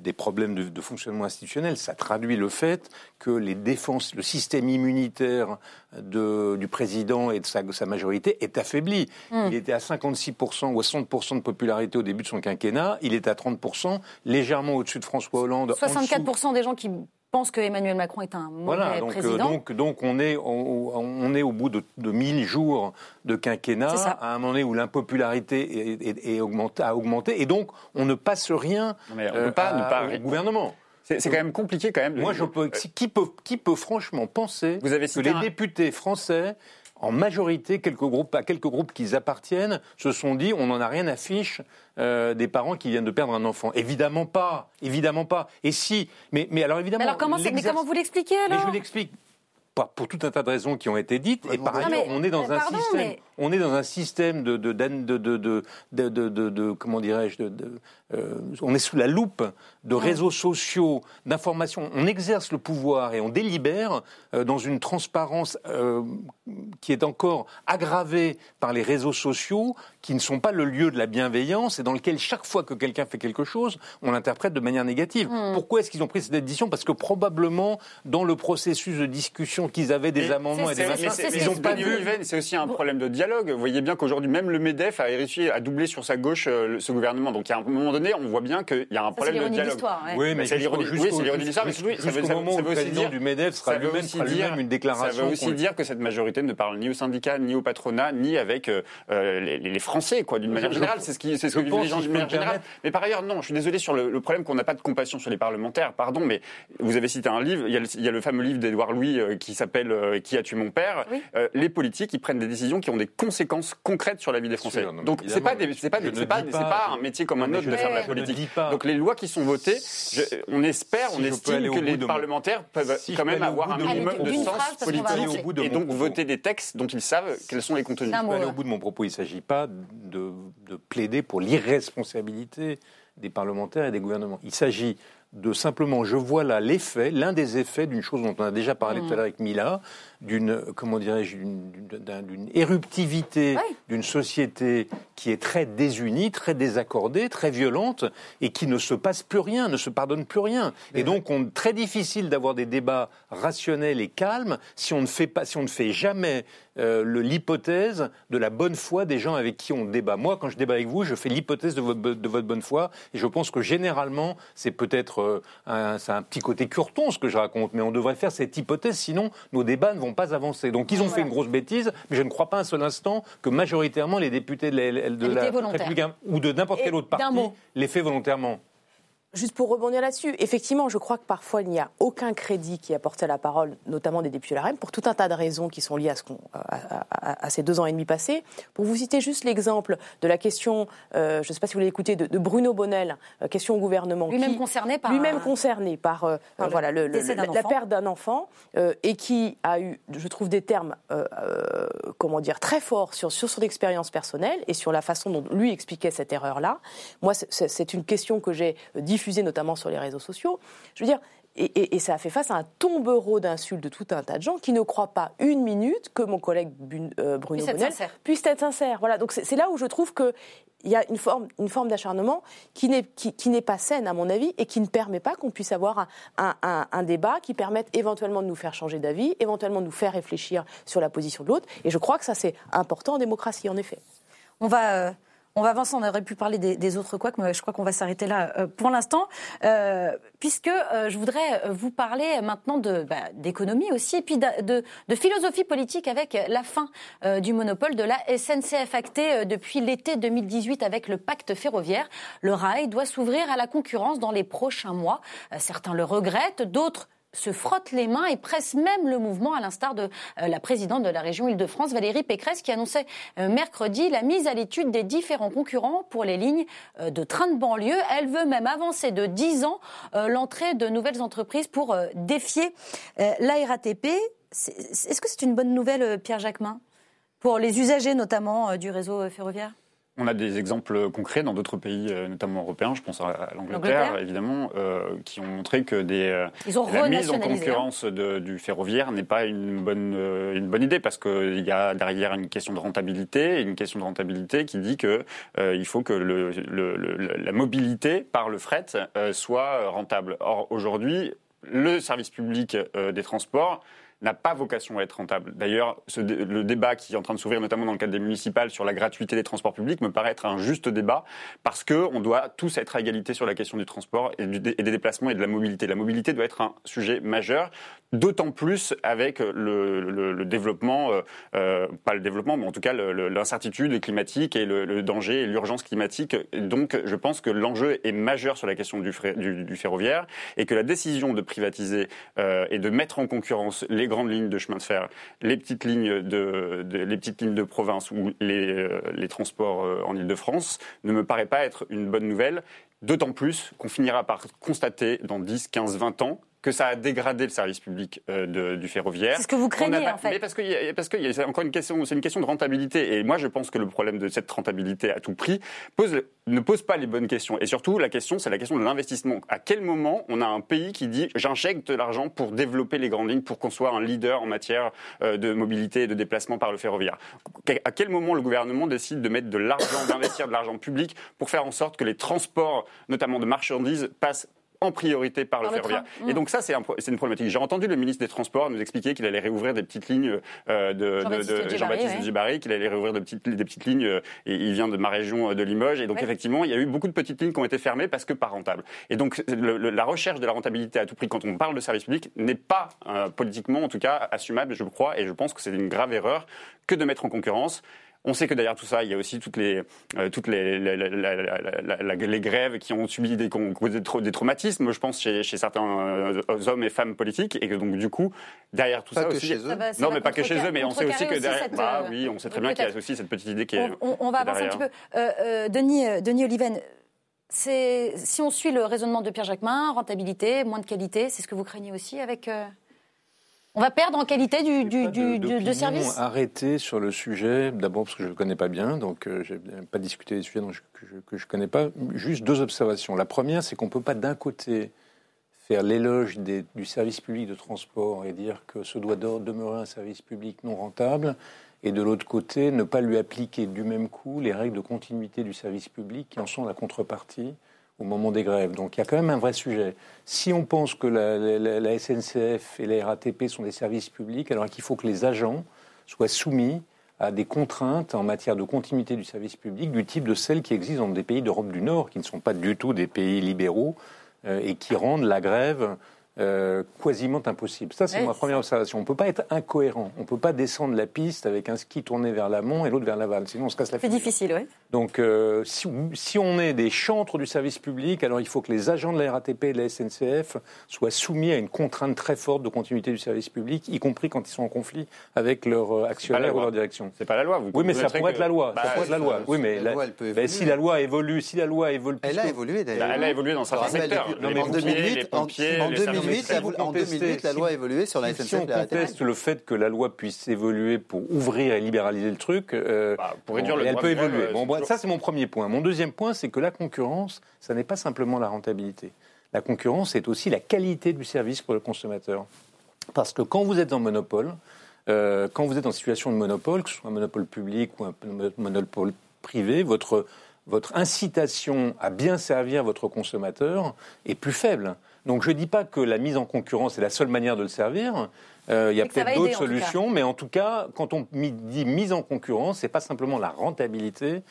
des problèmes de, de fonctionnement institutionnel, ça traduit le fait que les défenses, le système immunitaire de- du président et de sa, sa majorité est affaibli. Hmm. Il était à 56% ou à 60% de popularité au début de son quinquennat, il est à 30%, légèrement au-dessus de François Hollande. en dessous 64% des gens qui pensent que Emmanuel Macron est un mauvais voilà, donc, euh, président. donc, donc on, est, on, on est au bout de, de 1000 jours de quinquennat, à un moment donné où l'impopularité est, est- est augmentée- a augmenté, et donc on ne passe rien Non, mais on euh, peut pas à- ne pas- au gouvernement. C'est quand même compliqué quand même. de- Moi, je peux, qui, peut, qui peut franchement penser Vous avez que les un- députés français, en majorité, quelques groupes, à quelques groupes qu'ils appartiennent, se sont dit on n'en a rien à fiche euh, des parents qui viennent de perdre un enfant Évidemment pas, évidemment pas. Et si, mais, mais alors évidemment. Mais alors, comment, mais comment vous l'expliquez mais alors? je l'explique. Pas pour tout un tas de raisons qui ont été dites. Et par ailleurs, on est dans un système. On est dans un système de de de de de de, de, de- de- de- comment dirais-je de, de- euh, on est sous la loupe de réseaux sociaux, d'informations. On exerce le pouvoir et on délibère euh, dans une transparence euh, qui est encore aggravée par les réseaux sociaux, qui ne sont pas le lieu de la bienveillance et dans lequel chaque fois que quelqu'un fait quelque chose, on l'interprète de manière négative. Hmm. Pourquoi est-ce qu'ils ont pris cette décision? Parce que probablement dans le processus de discussion qu'ils avaient des amendements et c'est- des machins, Ils n'ont pas vu c'est aussi un problème de dialogue. Vous voyez bien qu'aujourd'hui, même le MEDEF a réussi à doubler sur sa gauche euh, ce gouvernement. Donc, à un moment donné, on voit bien qu'il y a un problème de dialogue. l'histoire. ouais. Oui, mais c'est l'ironie jusqu'au- oui, c'est l'ironie de l'histoire, jusqu'au moment où veut le président dire- du MEDEF sera ça veut lui-même une déclaration. Ça veut aussi dire que cette majorité ne parle ni aux syndicats, ni au patronat, ni avec euh, euh, les, les Français, quoi, d'une manière générale. C'est ce, qui, c'est ce que vivent les gens d'une manière générale. Mais par ailleurs, non, je suis désolé sur le, le problème qu'on n'a pas de compassion sur les parlementaires, pardon, mais vous avez cité un livre, il y a le, il y a le fameux livre d'Édouard Louis euh, qui s'appelle euh, Qui a tué mon père Oui. Euh, Les politiques, ils prennent des décisions qui ont des conséquences concrètes sur la vie des Français. sûr, non, mais Donc, c'est pas, des- c'est pas, des- c'est pas, un métier comme un autre de faire de la politique. Donc, les lois qui sont votées, je- on espère, Si on estime que les parlementaires peuvent Si quand même avoir un minimum de sens politique et donc voter des textes dont ils savent quels sont les contenus. Au bout de mon propos. Il ne s'agit pas de, de plaider pour l'irresponsabilité des parlementaires et des gouvernements. Il s'agit de simplement, je vois là l'effet, l'un des effets d'une chose dont on a déjà parlé tout à l'heure avec Mila, d'une, comment dirais-je, d'une- d'un- d'une éruptivité d'une société qui est très désunie, très désaccordée, très violente, et qui ne se passe plus rien, ne se pardonne plus rien. Et donc, on, très difficile d'avoir des débats rationnels et calmes si on ne fait pas, si on ne fait jamais euh, l'hypothèse de la bonne foi des gens avec qui on débat. Moi, quand je débat avec vous, je fais l'hypothèse de votre, de votre bonne foi, et je pense que généralement, c'est peut-être euh, un petit côté curton ce que je raconte, mais on devrait faire cette hypothèse, sinon nos débats ne vont pas avancer. Donc, ils ont fait une grosse bêtise, mais je ne crois pas un seul instant que majoritairement les députés de la, de. République hein, ou de n'importe quel autre parti les fait volontairement. Juste pour rebondir là-dessus, effectivement, je crois que parfois il n'y a aucun crédit qui est apporté à la parole, notamment des députés de la REM, pour tout un tas de raisons qui sont liées à, ce qu'on- à, à- à ces deux ans et demi passés. Pour vous citer juste l'exemple de la question, euh, je ne sais pas si vous l'avez écouté, de, de Bruno Bonnel, euh, question au gouvernement. Lui-même concerné par Lui-même un- concerné par, euh, par le voilà, le- la, perte d'un enfant, et qui a eu, je trouve, des termes, comment dire, très forts sur, sur son expérience personnelle et sur la façon dont lui expliquait cette erreur-là. Moi, c'est- une question que j'ai euh, diffusée notamment sur les réseaux sociaux. Je veux dire, et, et- et ça a fait face à un tombereau d'insultes de tout un tas de gens qui ne croient pas une minute que mon collègue Bun- euh, Bruno Puisse être Bonnel sincère. puisse être sincère. Voilà, donc c'est là où je trouve que il y a une forme, une forme d'acharnement qui n'est qui, qui n'est pas saine à mon avis et qui ne permet pas qu'on puisse avoir un, un- un- un débat qui permette éventuellement de nous faire changer d'avis, éventuellement de nous faire réfléchir sur la position de l'autre. Et je crois que ça c'est important en démocratie en effet. On va, euh, on va avancer. On aurait pu parler des, autres couacs, mais je crois qu'on va s'arrêter là euh, pour l'instant, euh, puisque euh, je voudrais vous parler maintenant de bah, d'économie aussi, et puis de, de- de philosophie politique avec la fin euh, du monopole de la SNCF acté euh, depuis l'été 2018 avec le pacte ferroviaire. Le rail doit s'ouvrir à la concurrence dans les prochains mois. Certains le regrettent, d'autres se frottent les mains et pressent même le mouvement, à l'instar de euh, la présidente de la région Île-de-France, Valérie Pécresse, qui annonçait euh, mercredi la mise à l'étude des différents concurrents pour les lignes euh, de train de banlieue. Elle veut même avancer de 10 ans l'entrée de nouvelles entreprises pour défier la RATP. Est-ce que c'est une bonne nouvelle, Pierre Jacquemin, pour les usagers notamment du réseau ferroviaire? On a des exemples concrets dans d'autres pays, euh, notamment européens, je pense à l'Angleterre évidemment, euh, qui ont montré que des, euh, Ils ont la mise en renationalisé, concurrence de- du ferroviaire n'est pas une bonne, une bonne idée parce qu'il y a derrière une question de rentabilité, une question de rentabilité qui dit que euh, il faut que le, le- le- la mobilité par le fret euh, soit rentable. Or aujourd'hui, le service public des transports n'a pas vocation à être rentable. D'ailleurs, le débat qui est en train de s'ouvrir, notamment dans le cadre des municipales, sur la gratuité des transports publics, me paraît être un juste débat, parce que on doit tous être à égalité sur la question du transport et, des déplacements et de la mobilité. La mobilité doit être un sujet majeur, d'autant plus avec le, développement, euh, euh, pas le développement, mais en tout cas l'incertitude climatique et le, danger et l'urgence climatique. Donc, je pense que l'enjeu est majeur sur la question du ferroviaire et que la décision de privatiser euh, et de mettre en concurrence les grandes lignes de chemin de fer, les petites lignes de, les petites lignes de province ou les, euh, les transports euh, en Ile-de-France ne me paraît pas être une bonne nouvelle. D'autant plus qu'on finira par constater dans 10, 15, 20 ans que ça a dégradé le service public euh, de- du ferroviaire. C'est ce que vous craignez, pas- en fait. Mais parce que y a- parce que y a- c'est encore une question, c'est une question de rentabilité. Et moi, je pense que le problème de cette rentabilité à tout prix pose, ne pose pas les bonnes questions. Et surtout, la question, c'est la question de l'investissement. À quel moment on a un pays qui dit j'injecte de l'argent pour développer les grandes lignes, pour qu'on soit un leader en matière euh, de mobilité et de déplacement par le ferroviaire? À quel moment le gouvernement décide de mettre de l'argent, d'investir de l'argent public pour faire en sorte que les transports, notamment de marchandises, passent en priorité par le Par le ferroviaire. train. Mmh. Et donc ça, c'est un une problématique. J'ai entendu le ministre des Transports nous expliquer qu'il allait réouvrir des petites lignes euh, de, Jean-Baptiste ouais. Djibarri, qu'il allait réouvrir de petites, des petites lignes. euh, Et il vient de ma région euh, de Limoges. Et donc Ouais. effectivement, il y a eu beaucoup de petites lignes qui ont été fermées parce que pas rentables. Et donc le- le- la recherche de la rentabilité à tout prix, quand on parle de service public, n'est pas politiquement, en tout cas, assumable, je crois. Et je pense que c'est une grave erreur que de mettre en concurrence. On sait que derrière tout ça, il y a aussi toutes les, euh, toutes les, la- la- la- la- la- la- les grèves qui ont subi des, causé des, trau- des traumatismes, je pense, chez, chez certains euh, hommes et femmes politiques. Et que donc, du coup, derrière tout Pas ça que aussi. chez eux. Ça va- ça non, mais pas que chez eux, mais on sait aussi que derrière. cette, bah euh, oui, on sait très bien qu'il y a aussi cette petite idée qui est. On, on- on va avancer un petit peu. Euh, euh, Denis, euh, Denis Oliven, c'est- si on suit le raisonnement de Pierre Jacquemin, rentabilité, moins de qualité, c'est ce que vous craignez aussi avec. On va perdre en qualité du, du, de- du- de service arrêtée sur le sujet, d'abord parce que je ne le connais pas bien, donc euh, je n'ai pas discuté des sujets dont je- que je ne connais pas. Juste deux observations. La première, c'est qu'on ne peut pas d'un côté faire l'éloge des- du service public de transport et dire que ce doit de- demeurer un service public non rentable, et de l'autre côté, ne pas lui appliquer du même coup les règles de continuité du service public qui en sont la contrepartie au moment des grèves. Donc il y a quand même un vrai sujet. Si on pense que la, la- la SNCF et la RATP sont des services publics, alors qu'il faut que les agents soient soumis à des contraintes en matière de continuité du service public du type de celles qui existent dans des pays d'Europe du Nord, qui ne sont pas du tout des pays libéraux euh, et qui rendent la grève euh, quasiment impossible. Ça, c'est ma c'est première observation. On ne peut pas être incohérent. On ne peut pas descendre la piste avec un ski tourné vers l'amont et l'autre vers l'aval. Sinon, on se casse la C'est figure. difficile, oui. Donc, euh, si, si on est des chantres du service public, alors il faut que les agents de la RATP et de la SNCF soient soumis à une contrainte très forte de continuité du service public, y compris quand ils sont en conflit avec leur euh, actionnaire ou leur direction. C'est pas la loi. Vous Oui, mais ça connaîtrez pourrait que- être la loi. Bah, ça pourrait être la loi. Oui, mais la la- loi, elle peut ben, évoluer. si la loi évolue, si la loi évolue, Elle a évolué d'ailleurs. Elle a évolué dans certains rappelle, secteurs. non, mais en pompiers, 2008, les en, pompiers, en les services 2008, la, vous en 2008, la contestez, loi a évolué sur la si, SNCF. si on conteste le fait que la loi puisse évoluer pour ouvrir et libéraliser le truc, euh, Bah, pour réduire le elle droit peut évoluer. Ça c'est mon premier point. Mon deuxième point, c'est que la concurrence, ça n'est pas simplement la rentabilité. La concurrence, c'est aussi la qualité du service pour le consommateur. Parce que quand vous êtes en monopole, euh, quand vous êtes en situation de monopole, que ce soit un monopole public ou un monopole privé, votre, votre incitation à bien servir votre consommateur est plus faible. Donc je ne dis pas que la mise en concurrence est la seule manière de le servir. Euh, il y a peut-être d'autres solutions, mais en tout cas, quand on dit mise en concurrence, c'est pas simplement la rentabilité.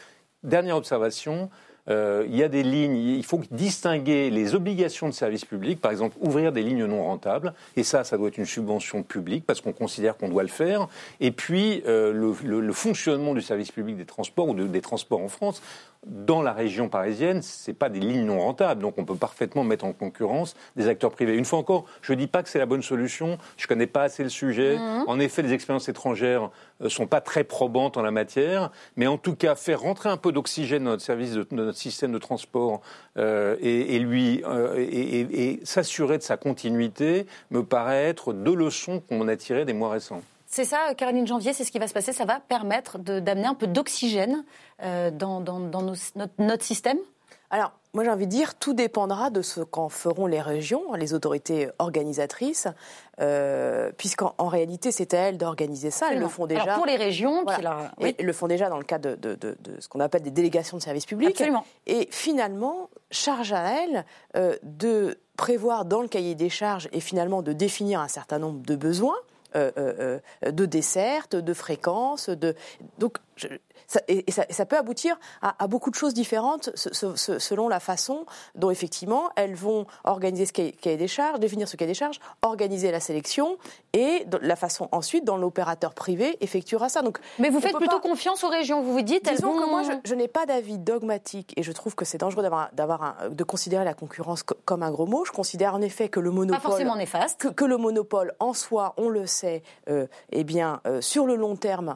Dernière observation, euh, il y a des lignes, il faut distinguer les obligations de service public, par exemple ouvrir des lignes non rentables, et ça, ça doit être une subvention publique parce qu'on considère qu'on doit le faire, et puis euh, le, fonctionnement du service public des transports ou de- des transports en France. Dans la région parisienne, ce pas des lignes non rentables, donc on peut parfaitement mettre en concurrence des acteurs privés. Une fois encore, je ne dis pas que c'est la bonne solution, je ne connais pas assez le sujet. En effet, les expériences étrangères ne sont pas très probantes en la matière, mais en tout cas, faire rentrer un peu d'oxygène dans notre service, de, de notre système de transport euh, et, et lui euh, et, et- et s'assurer de sa continuité me paraît être deux leçons qu'on a tirées des mois récents. C'est ça, Caroline Janvier, c'est ce qui va se passer. Ça va permettre d'amener un peu d'oxygène euh, dans, dans- dans nos- notre, notre système? Alors, moi j'ai envie de dire, tout dépendra de ce qu'en feront les régions, les autorités organisatrices, euh, puisqu'en en réalité c'est à elles d'organiser ça. Elles le font déjà. Alors pour les régions, Voilà. leur- oui, Elles le font déjà dans le cadre de, de- de- de ce qu'on appelle des délégations de services publics. absolument. Et finalement, charge à elles euh, de prévoir dans le cahier des charges et finalement de définir un certain nombre de besoins. Euh, euh, euh, de dessertes, de fréquences, de donc je- ça, et, et ça, et ça peut aboutir à, à beaucoup de choses différentes se- se- se- selon la façon dont effectivement elles vont organiser ce cahier, cahier des charges, définir ce cahier des charges, organiser la sélection et la façon ensuite dont l'opérateur privé effectuera ça. Donc, Mais vous faites plutôt pas- confiance aux régions. Vous vous dites, elles Disons vont... que moi, je, je n'ai pas d'avis dogmatique et je trouve que c'est dangereux d'avoir, de considérer la concurrence co- comme un gros mot. Je considère en effet que le pas monopole, forcément néfaste. que, que le monopole en soi, on le sait, euh, eh bien, euh, sur le long terme.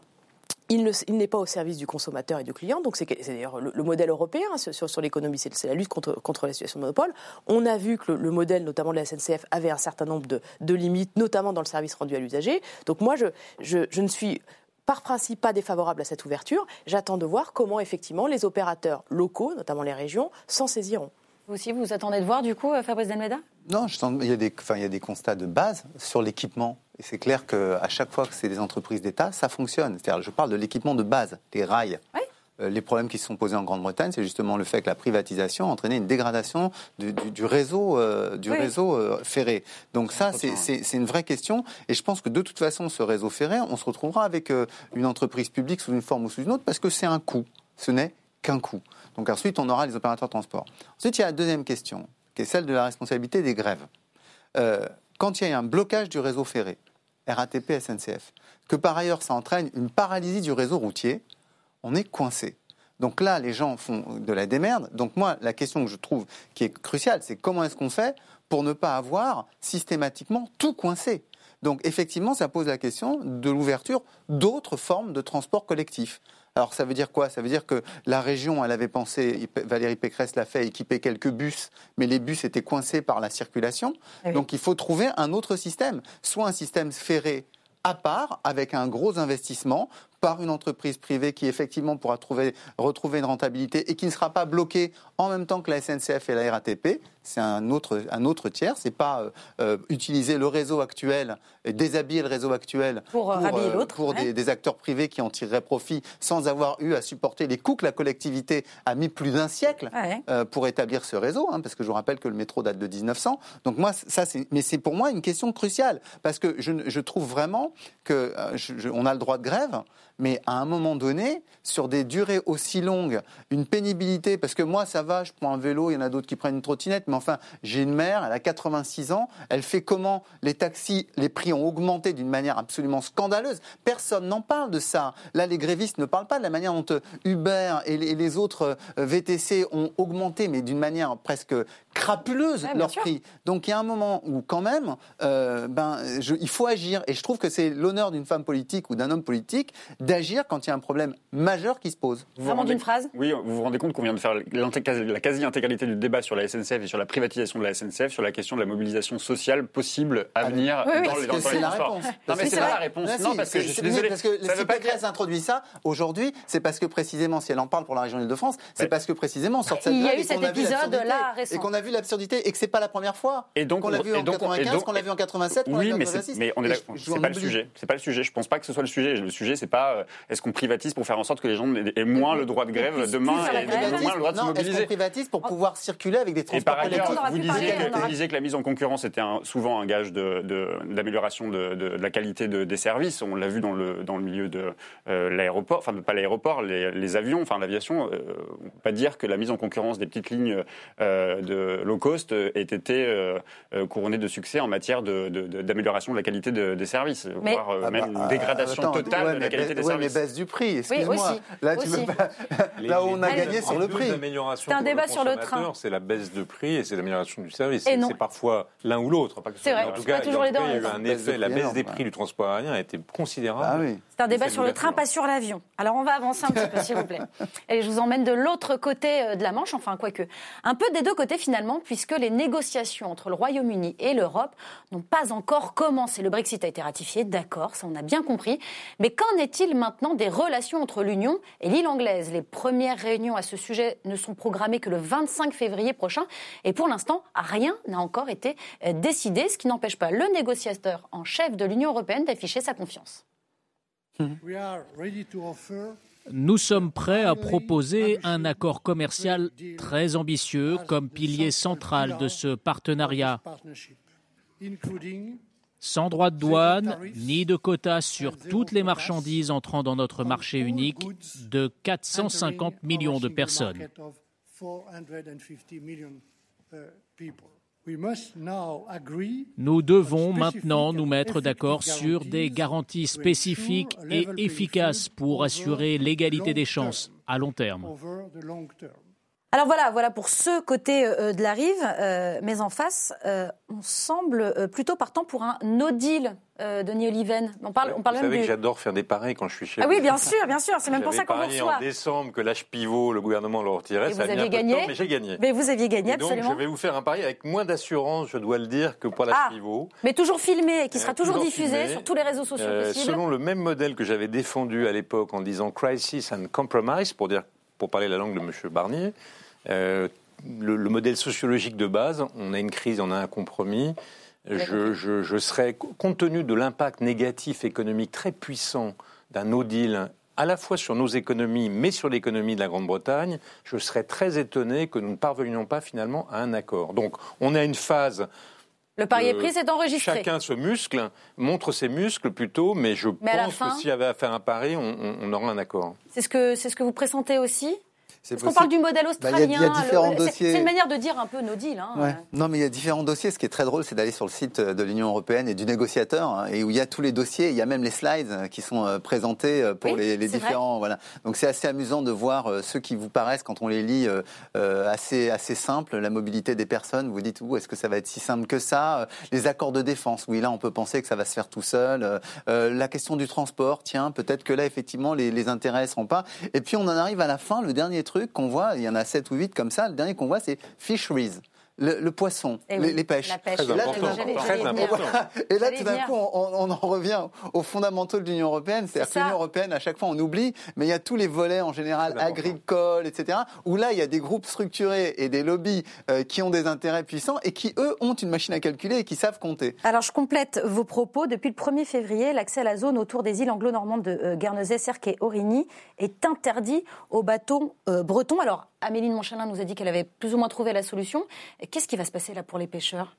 Il, ne- il n'est pas au service du consommateur et du client, donc c'est, d'ailleurs le, le modèle européen hein, sur, l'économie, c'est, la lutte contre, contre la situation de monopole. On a vu que le, le modèle, notamment de la SNCF, avait un certain nombre de, de limites, notamment dans le service rendu à l'usager. Donc moi, je, je, je ne suis par principe pas défavorable à cette ouverture. J'attends de voir comment effectivement les opérateurs locaux, notamment les régions, s'en saisiront. Vous aussi, vous attendez de voir, du coup, euh, Fabrice Delmeda Non, je sens- il, y a des, enfin, il y a des constats de base sur l'équipement. Et c'est clair qu'à chaque fois que c'est des entreprises d'État, ça fonctionne. C'est-à-dire, je parle de l'équipement de base, les rails. Oui. Euh, les problèmes qui se sont posés en Grande-Bretagne, c'est justement le fait que la privatisation a entraîné une dégradation du, du- du réseau, euh, du Oui. réseau euh, ferré. Donc ça, c'est- une vraie question. Et je pense que de toute façon, ce réseau ferré, on se retrouvera avec euh, une entreprise publique sous une forme ou sous une autre, parce que c'est un coût. Ce n'est qu'un coût. Donc ensuite, on aura les opérateurs de transport. Ensuite, il y a la deuxième question, qui est celle de la responsabilité des grèves. Quand il y a un blocage du réseau ferré, RATP, SNCF, que par ailleurs ça entraîne une paralysie du réseau routier, on est coincé. Donc là, les gens font de la démerde. Donc moi, la question que je trouve qui est cruciale, c'est comment est-ce qu'on fait pour ne pas avoir systématiquement tout coincé? Donc effectivement, ça pose la question de l'ouverture d'autres formes de transport collectif. Alors ça veut dire quoi? Ça veut dire que la région, elle avait pensé, Valérie Pécresse l'a fait, équiper quelques bus, mais les bus étaient coincés par la circulation. Oui. Donc il faut trouver un autre système, soit un système ferré à part, avec un gros investissement par une entreprise privée qui effectivement pourra trouver, retrouver une rentabilité et qui ne sera pas bloquée en même temps que la SNCF et la RATP. C'est un autre, un autre tiers. C'est pas euh, euh, utiliser le réseau actuel déshabiller le réseau actuel Pour, euh, habiller l'autre, pour ouais. des, des acteurs privés qui en tireraient profit sans avoir eu à supporter les coûts que la collectivité a mis plus d'un siècle Ouais. euh, pour établir ce réseau, hein, parce que je vous rappelle que le métro date de 1900. Donc moi, ça, c'est, mais c'est pour moi une question cruciale, parce que je, je trouve vraiment que euh, je- je- on a le droit de grève, mais à un moment donné, sur des durées aussi longues, une pénibilité, parce que moi, ça va, je prends un vélo, il y en a d'autres qui prennent une trottinette, mais enfin, j'ai une mère, elle a 86 ans, elle fait comment Les taxis, les prix ont augmenté d'une manière absolument scandaleuse. Personne n'en parle de ça. Là, les grévistes ne parlent pas de la manière dont euh, Uber et les, autres euh, VTC ont augmenté, mais d'une manière presque crapuleuse Ouais, leur sûr. prix. Donc il y a un moment où quand même, euh, ben, je- il faut agir. Et je trouve que c'est l'honneur d'une femme politique ou d'un homme politique d'agir quand il y a un problème majeur qui se pose. Vous vous Vraiment rendez- d'une phrase Oui, vous vous rendez compte qu'on vient de faire la quasi-intégralité du débat sur la SNCF et sur la privatisation de la SNCF, sur la question de la mobilisation sociale possible à venir Oui, oui. dans les, que dans c'est les la transports. réponse. Non, mais c'est pas la réponse. Ah, non, si, parce que je suis désolé. Parce que ça si veut pas. Pécresse introduit ça aujourd'hui, c'est parce que précisément, si elle en parle pour la région Île-de-France, c'est parce que précisément, on sort de cette Il y a eu et cet qu'on a vu épisode là récent. Vu l'absurdité et que c'est pas la première fois. Et donc, qu'on l'a vu en donc, on- et 95, donc- qu'on l'a vu en 87, qu'on l'a Oui, vu en mais, c'est- 86. mais on est d'accord. C'est pas le sujet. C'est pas le sujet. Je pense pas que ce soit le sujet. Le sujet, c'est pas euh, est-ce qu'on privatise pour faire en sorte que les gens aient moins le droit de grève demain et moins le droit de se Non, est-ce qu'on mobiliser. privatise pour pouvoir circuler avec des transports collectifs vous disiez, que, la mise en concurrence était souvent un gage d'amélioration de, la qualité de- des services. On l'a vu dans le, dans le milieu de euh, l'aéroport, enfin pas l'aéroport, les, avions, enfin l'aviation. Euh, on peut pas dire que la mise en concurrence des petites lignes euh, de low cost ait été euh, euh, couronnée de succès en matière de- de- de- d'amélioration de, la qualité de- des services, Mais- voire euh, Ah même bah, une dégradation attends, totale ouais, de la mais qualité baisse- des ouais, mais services. baisse du prix, excuse-moi. aussi, Là, tu aussi. veux pas... Les- Là où on a gagné sur le prix. C'est un débat le sur le train. C'est la baisse de prix et c'est l'amélioration du service. Et C'est parfois l'un ou l'autre. pas que ce C'est vrai, En tout cas, toujours les tout cas, deux, il y a eu raison. un effet. La baisse des prix du transport aérien a été considérable. C'est un débat sur le train, pas sur l'avion. Alors on va avancer un petit peu, s'il vous plaît. Et je vous emmène de l'autre côté euh, de la Manche, enfin quoique. Un peu des deux côtés finalement, puisque les négociations entre le Royaume-Uni et l'Europe n'ont pas encore commencé. Le Brexit a été ratifié, d'accord, ça on a bien compris. Mais qu'en est-il maintenant des relations entre l'Union et l'île anglaise? Les premières réunions à ce sujet ne sont programmées que le 25 février prochain. Et pour l'instant, rien n'a encore été euh, décidé, ce qui n'empêche pas le négociateur en chef de l'Union européenne d'afficher sa confiance. Nous sommes prêts à proposer un accord commercial très ambitieux comme pilier central de ce partenariat, sans droit de douane ni de quotas sur toutes les marchandises entrant dans notre marché unique de 450 millions de personnes. Nous devons maintenant nous mettre d'accord sur des garanties spécifiques et efficaces pour assurer l'égalité des chances à long terme. Alors voilà, voilà pour ce côté euh, de la rive, euh, mais en face, euh, on semble euh, plutôt partant pour un no deal, euh, Denis Oliven. On parle, on parle Vous même savez du... que j'adore faire des paris quand je suis chez Ah oui, bien sûr, bien sûr, c'est même pour ça qu'on vous reçoit. en décembre que l'âge pivot, le gouvernement le retirait. Et ça vous aviez gagné temps, mais j'ai gagné. Mais vous aviez gagné, Et donc, absolument. je vais vous faire un pari avec moins d'assurance, je dois le dire, que pour l'âge Ah, pivot. Mais toujours filmé et qui sera Euh, toujours, toujours diffusé filmé. sur tous les réseaux sociaux Euh, possibles. selon le même modèle que j'avais défendu à l'époque en disant crisis and compromise, pour, dire, pour parler la langue de M. Barnier, euh, le, le modèle sociologique de base, on a une crise, on a un compromis. Je, je, je serais, compte tenu de l'impact négatif économique très puissant d'un no deal, à la fois sur nos économies, mais sur l'économie de la Grande-Bretagne, je serais très étonné que nous ne parvenions pas finalement à un accord. Donc, on a une phase Le pari est pris, c'est enregistré. Chacun se muscle, montre ses muscles plutôt, mais je Mais pense fin- que s'il y avait à faire un pari, on, on- on aura un accord. C'est ce que c'est ce que vous pressentez aussi? Parce qu'on parle du modèle Bah, australien. c'est- une manière de dire un peu no deal. Hein. Ouais. Non, mais il y a différents dossiers. Ce qui est très drôle, c'est d'aller sur le site de l'Union européenne et du négociateur, hein, et où il y a tous les dossiers. Il y a même les slides euh, qui sont euh, présentés euh, pour Oui, les, les c'est vrai. différents. Voilà. Donc c'est assez amusant de voir euh, ceux qui vous paraissent, quand on les lit, euh, euh, assez assez simples. La mobilité des personnes. Vous dites, Ouh, est-ce que ça va être si simple que ça Euh, Les accords de défense. Oui, là, on peut penser que ça va se faire tout seul. Euh, euh, la question du transport. Tiens, peut-être que là, effectivement, les, les intérêts seront pas. Et puis on en arrive à la fin. Le dernier truc qu'on voit, il y en a sept ou huit comme ça. Le dernier qu'on voit, c'est fisheries. Le, poisson, Eh les, pêches. la pêche. Très Et là, important. tout d'un coup-. Et là, tout d'un on, on en revient aux fondamentaux de l'Union européenne. C'est-à-dire C'est que l'Union européenne, à chaque fois, on oublie, mais il y a tous les volets en général agricoles, etc., où là, il y a des groupes structurés et des lobbies euh, qui ont des intérêts puissants et qui, eux, ont une machine à calculer et qui savent compter. Alors, je complète vos propos. Depuis le 1er février, l'accès à la zone autour des îles anglo-normandes de euh, Guernesey, Sercq et Origny est interdit aux bateaux euh, bretons. Alors, Amélie de Montchalin nous a dit qu'elle avait plus ou moins trouvé la solution. Qu'est-ce qui va se passer là pour les pêcheurs?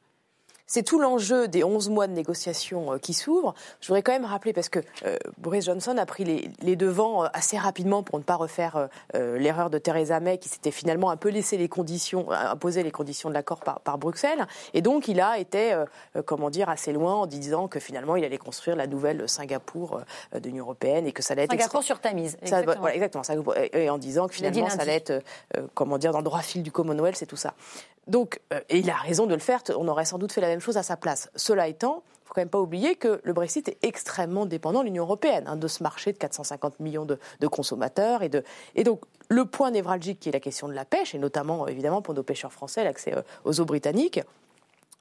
C'est tout l'enjeu des 11 mois de négociations euh, qui s'ouvrent. Je voudrais quand même rappeler, parce que euh, Boris Johnson a pris les, les devants euh, assez rapidement pour ne pas refaire euh, l'erreur de Theresa May, qui s'était finalement un peu laissé les conditions, imposer les conditions de l'accord par, par Bruxelles. Et donc, il a été, euh, comment dire, assez loin en disant que finalement, il allait construire la nouvelle Singapour de l'Union européenne et que ça allait être Singapour sur Tamise. ça, exactement. voilà, exactement. Et, et en disant que finalement, ça allait être, comment dire, dans le droit fil du Commonwealth, c'est tout ça. Donc, et il a raison de le faire. On aurait sans doute fait la même chose à sa place. Cela étant, il faut quand même pas oublier que le Brexit est extrêmement dépendant de l'Union européenne, hein, de ce marché de 450 millions de, consommateurs. Et, et donc, le point névralgique qui est la question de la pêche, et notamment, évidemment, pour nos pêcheurs français, l'accès euh, aux eaux britanniques,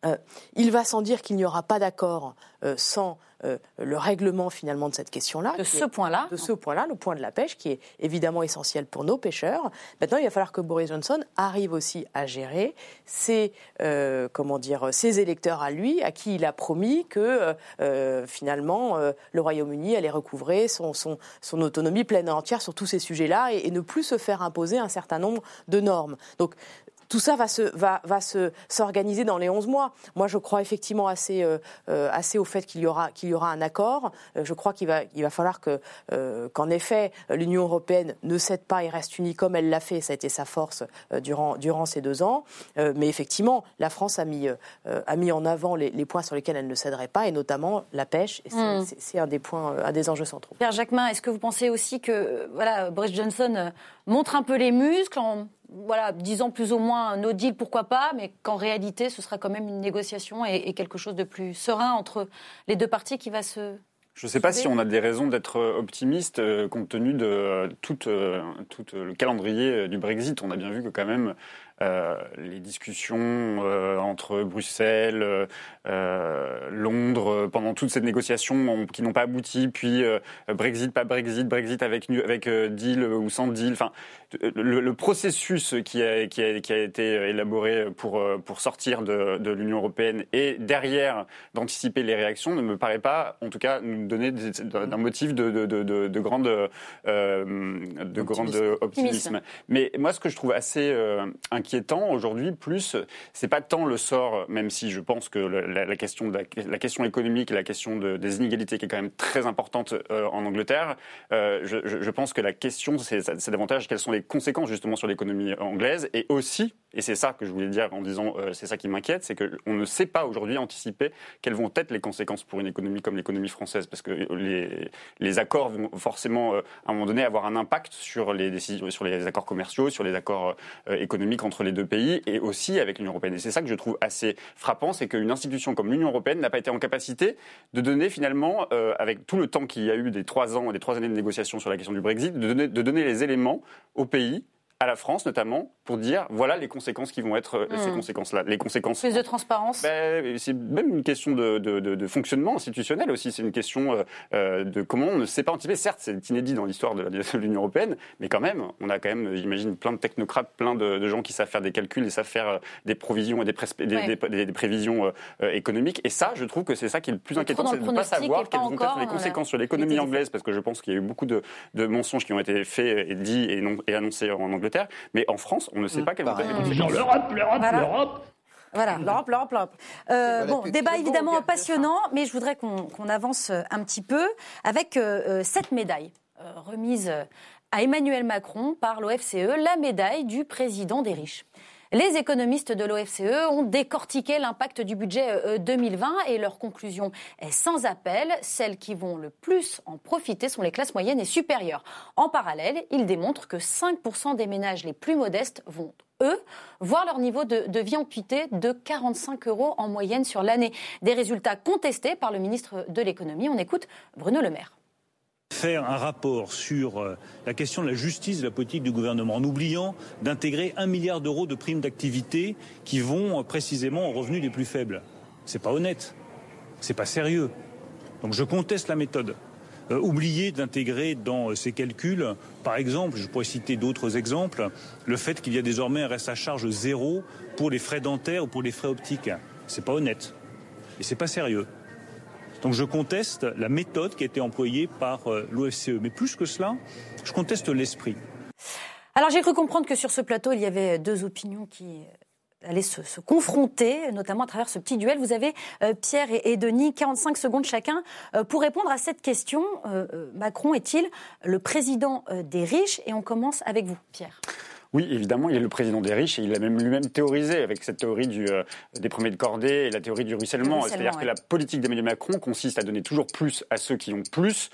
euh, il va sans dire qu'il n'y aura pas d'accord euh, sans euh, le règlement finalement de cette question-là. De ce point-là De ce point-là, le point de la pêche, qui est évidemment essentiel pour nos pêcheurs. Maintenant, il va falloir que Boris Johnson arrive aussi à gérer ses, comment dire, ses électeurs à lui, à qui il a promis que finalement le Royaume-Uni allait recouvrer son, son, son autonomie pleine et entière sur tous ces sujets-là et, et ne plus se faire imposer un certain nombre de normes. Donc tout ça va se va, va se s'organiser dans les 11 mois. Moi, je crois effectivement assez euh, euh, assez au fait qu'il y aura qu'il y aura un accord. Euh, je crois qu'il va il va falloir que euh, qu'en effet l'Union européenne ne cède pas et reste unie comme elle l'a fait. Ça a été sa force euh, durant durant ces deux ans. Euh, mais effectivement, la France a mis euh, a mis en avant les, les points sur lesquels elle ne céderait pas et notamment la pêche. C'est Mm. c'est- un des points un des enjeux centraux. Pierre Jacquemin, est-ce que vous pensez aussi que voilà, Boris Johnson montre un peu les muscles en voilà, disant plus ou moins un no deal, pourquoi pas, mais qu'en réalité, ce sera quand même une négociation et, et quelque chose de plus serein entre les deux parties qui va se... Je ne sais pas si on a des raisons d'être optimiste euh, compte tenu de euh, tout, euh, tout, euh, le calendrier euh, du Brexit. On a bien vu que quand même euh, les discussions euh, entre Bruxelles, euh, euh, Londres, euh, pendant toute cette négociation qui n'ont pas abouti, puis euh, Brexit, pas Brexit, Brexit avec, euh, deal ou sans deal. Enfin, le, le processus qui a, qui, a, qui a été élaboré pour, euh, pour sortir de, de l'Union européenne et derrière d'anticiper les réactions ne me paraît pas, en tout cas, nous donner d'un motif de, de, de, de, de grande, euh, de grande optimisme. Mais moi, ce que je trouve assez euh, inquiétant aujourd'hui, plus, c'est pas tant le sort, même si je pense que la, question, la, question économique et la question de- des inégalités qui est quand même très importante euh, en Angleterre, euh, je, je- pense que la question, c'est davantage quelles sont les conséquences justement sur l'économie anglaise et aussi, et c'est ça que je voulais dire en disant euh, c'est ça qui m'inquiète, c'est qu'on ne sait pas aujourd'hui anticiper quelles vont être les conséquences pour une économie comme l'économie française, parce que les, les accords vont forcément euh, à un moment donné avoir un impact sur les décisions, sur les accords commerciaux, sur les accords euh, économiques entre les deux pays et aussi avec l'Union européenne. Et c'est ça que je trouve assez frappant, c'est qu'une institution comme l'Union européenne n'a pas été en capacité de donner finalement, euh, avec tout le temps qu'il y a eu des trois ans, des trois années de négociations sur la question du Brexit, de donner, de donner les éléments au pays à la France notamment, pour dire voilà les conséquences qui vont être euh, ces conséquences-là. Les conséquences. Plus de transparence Ben, c'est même une question de, de- de- de fonctionnement institutionnel aussi. C'est une question euh, euh, de comment on ne sait pas anticiper. Certes, c'est inédit dans l'histoire de, l'Union européenne, mais quand même, on a quand même, j'imagine, plein de technocrates, plein de, gens qui savent faire des calculs et savent faire des provisions et des, prespe- des- Ouais. des- des- des prévisions euh, euh, économique. Et ça, je trouve que c'est ça qui est le plus inquiétant, c'est de ne pas savoir quelles vont être les conséquences sur l'économie anglaise, parce que je pense qu'il y a eu beaucoup de, de mensonges qui ont été faits et dits et, non- et annoncés en Mais en France, on ne sait pas quelles vont être les conséquences. l'Europe, l'Europe, Voilà. l'Europe. Voilà, l'Europe, l'Europe, l'Europe. Euh, Voilà, bon, débat évidemment passionnant, mais je voudrais qu'on qu'on avance euh, un petit peu avec euh, euh, cette médaille euh, remise à Emmanuel Macron par l'OFCE, la médaille du président des riches. Les économistes de l'OFCE ont décortiqué l'impact du budget euh, 2020 et leur conclusion est sans appel. Celles qui vont le plus en profiter sont les classes moyennes et supérieures. En parallèle, ils démontrent que 5% des ménages les plus modestes vont, eux, voir leur niveau de, de vie amputé de 45 euros en moyenne sur l'année. Des résultats contestés par le ministre de l'économie. On écoute Bruno Le Maire. Faire un rapport sur euh, la question de la justice de la politique du gouvernement, en oubliant d'intégrer un milliard d'euros de primes d'activité qui vont euh, précisément aux revenus les plus faibles. C'est pas honnête, c'est pas sérieux. Donc je conteste la méthode. Euh, oublier d'intégrer dans ces calculs, par exemple, je pourrais citer d'autres exemples, le fait qu'il y a désormais un reste à charge zéro pour les frais dentaires ou pour les frais optiques. C'est pas honnête et c'est pas sérieux. Donc je conteste la méthode qui a été employée par euh, l'OFCE. Mais plus que cela, je conteste l'esprit. Alors j'ai cru comprendre que sur ce plateau, il y avait deux opinions qui allaient se, confronter, notamment à travers ce petit duel. Vous avez euh, Pierre et, Denis, 45 secondes chacun, euh, pour répondre à cette question. Macron est-il le président des riches? Et on commence avec vous, Pierre. Oui, évidemment, il est le président des riches et il a même lui-même théorisé avec cette théorie du, euh, des premiers de cordée et la théorie du ruissellement. C'est-à-dire que la politique d'Emmanuel Macron consiste à donner toujours plus à ceux qui ont plus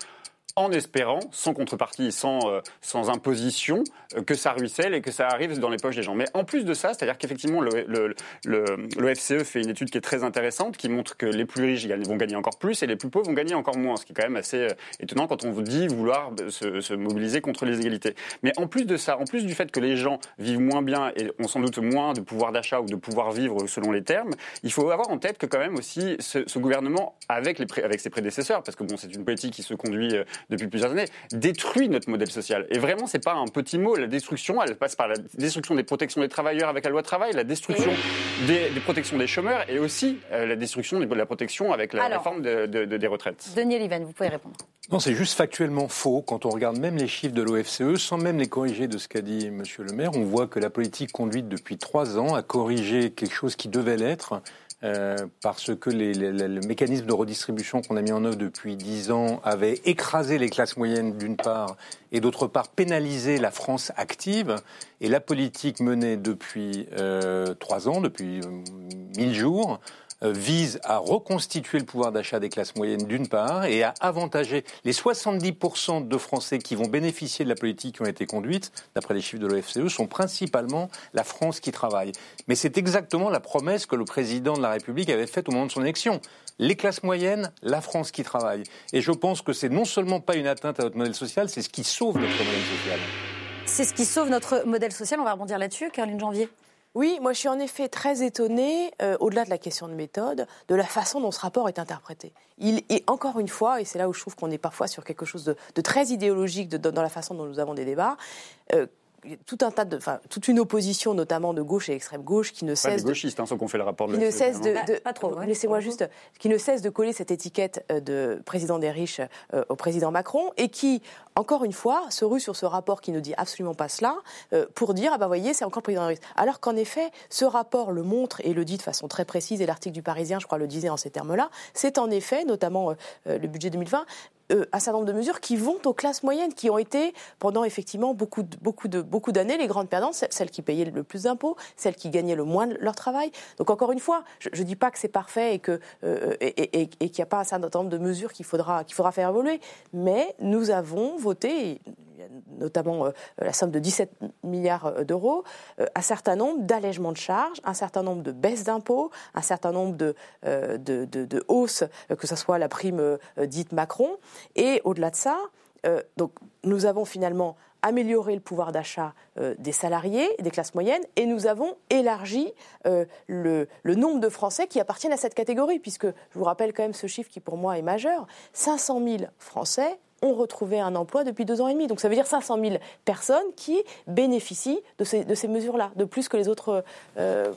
en espérant, sans contrepartie, sans, euh, sans imposition, euh, que ça ruisselle et que ça arrive dans les poches des gens. Mais en plus de ça, c'est-à-dire qu'effectivement, le, le, le, FCE fait une étude qui est très intéressante, qui montre que les plus riches vont gagner encore plus et les plus pauvres vont gagner encore moins, ce qui est quand même assez euh, étonnant quand on vous dit vouloir se, se, mobiliser contre les égalités. Mais en plus de ça, en plus du fait que les gens vivent moins bien et ont sans doute moins de pouvoir d'achat ou de pouvoir vivre selon les termes, il faut avoir en tête que quand même aussi ce, ce gouvernement, avec, les, avec ses prédécesseurs, parce que bon, c'est une politique qui se conduit depuis plusieurs années, détruit notre modèle social. Et vraiment, c'est pas un petit mot. La destruction, elle passe par la destruction des protections des travailleurs avec la loi travail, la destruction des, protections des chômeurs et aussi euh, la destruction de la protection avec la réforme des retraites. Denis Liven, vous pouvez répondre. Non, c'est juste factuellement faux. Quand on regarde même les chiffres de l'OFCE, sans même les corriger de ce qu'a dit M. le maire, on voit que la politique conduite depuis trois ans a corrigé quelque chose qui devait l'être euh, parce que les, le mécanisme de redistribution qu'on a mis en œuvre depuis dix ans avait écrasé les classes moyennes d'une part et d'autre part pénalisé la France active. Et la politique menée depuis euh, trois ans, depuis euh, mille jours, vise à reconstituer le pouvoir d'achat des classes moyennes d'une part et à avantager les 70% de Français qui vont bénéficier de la politique qui ont été conduite, d'après les chiffres de l'OFCE, sont principalement la France qui travaille. Mais c'est exactement la promesse que le président de la République avait faite au moment de son élection. Les classes moyennes, la France qui travaille. Et je pense que c'est non seulement pas une atteinte à notre modèle social, c'est ce qui sauve notre modèle social. C'est ce qui sauve notre modèle social. On va rebondir là-dessus, Caroline Janvier. Oui, moi je suis en effet très étonnée, euh, au-delà de la question de méthode, de la façon dont ce rapport est interprété. Il est encore une fois, et c'est là où je trouve qu'on est parfois sur quelque chose de, très idéologique dans la façon dont nous avons des débats, euh, tout un tas de, enfin, toute une opposition, notamment de gauche et extrême gauche, qui ne cesse. Pas gauchistes, hein, qu'on fait le rapport de. Qui ne cesse de, pas trop. Laissez-moi juste, qui ne cesse de coller cette étiquette euh, de président des riches euh, au président Macron et qui, encore une fois, se rue sur ce rapport qui ne dit absolument pas cela euh, pour dire ah bah voyez c'est encore le président des riches. Alors qu'en effet, ce rapport le montre et le dit de façon très précise et l'article du Parisien, je crois, le disait en ces termes-là. C'est en effet, notamment le budget 2020, euh, un certain nombre de mesures qui vont aux classes moyennes, qui ont été pendant effectivement beaucoup beaucoup beaucoup d'années les grandes perdantes, celles qui payaient le plus d'impôts, celles qui gagnaient le moins de leur travail. Donc encore une fois, je ne dis pas que c'est parfait et euh, et, qu'il n'y a pas un certain nombre de mesures qu'il faudra qu'il faudra faire évoluer, mais nous avons voté notamment euh, la somme de 17 milliards euh, d'euros, euh, un certain nombre d'allègements de charges, un certain nombre de baisses d'impôts, un certain nombre de, de, de, hausses, que ce soit la prime dite Macron. Et au-delà de ça, donc, nous avons finalement amélioré le pouvoir d'achat des salariés, des classes moyennes, et nous avons élargi le, le, nombre de Français qui appartiennent à cette catégorie, puisque je vous rappelle quand même ce chiffre qui pour moi est majeur, 500 000 Français ont retrouvé un emploi depuis deux ans et demi. Donc ça veut dire 500 000 personnes qui bénéficient de ces, mesures-là, de plus que les autres euh,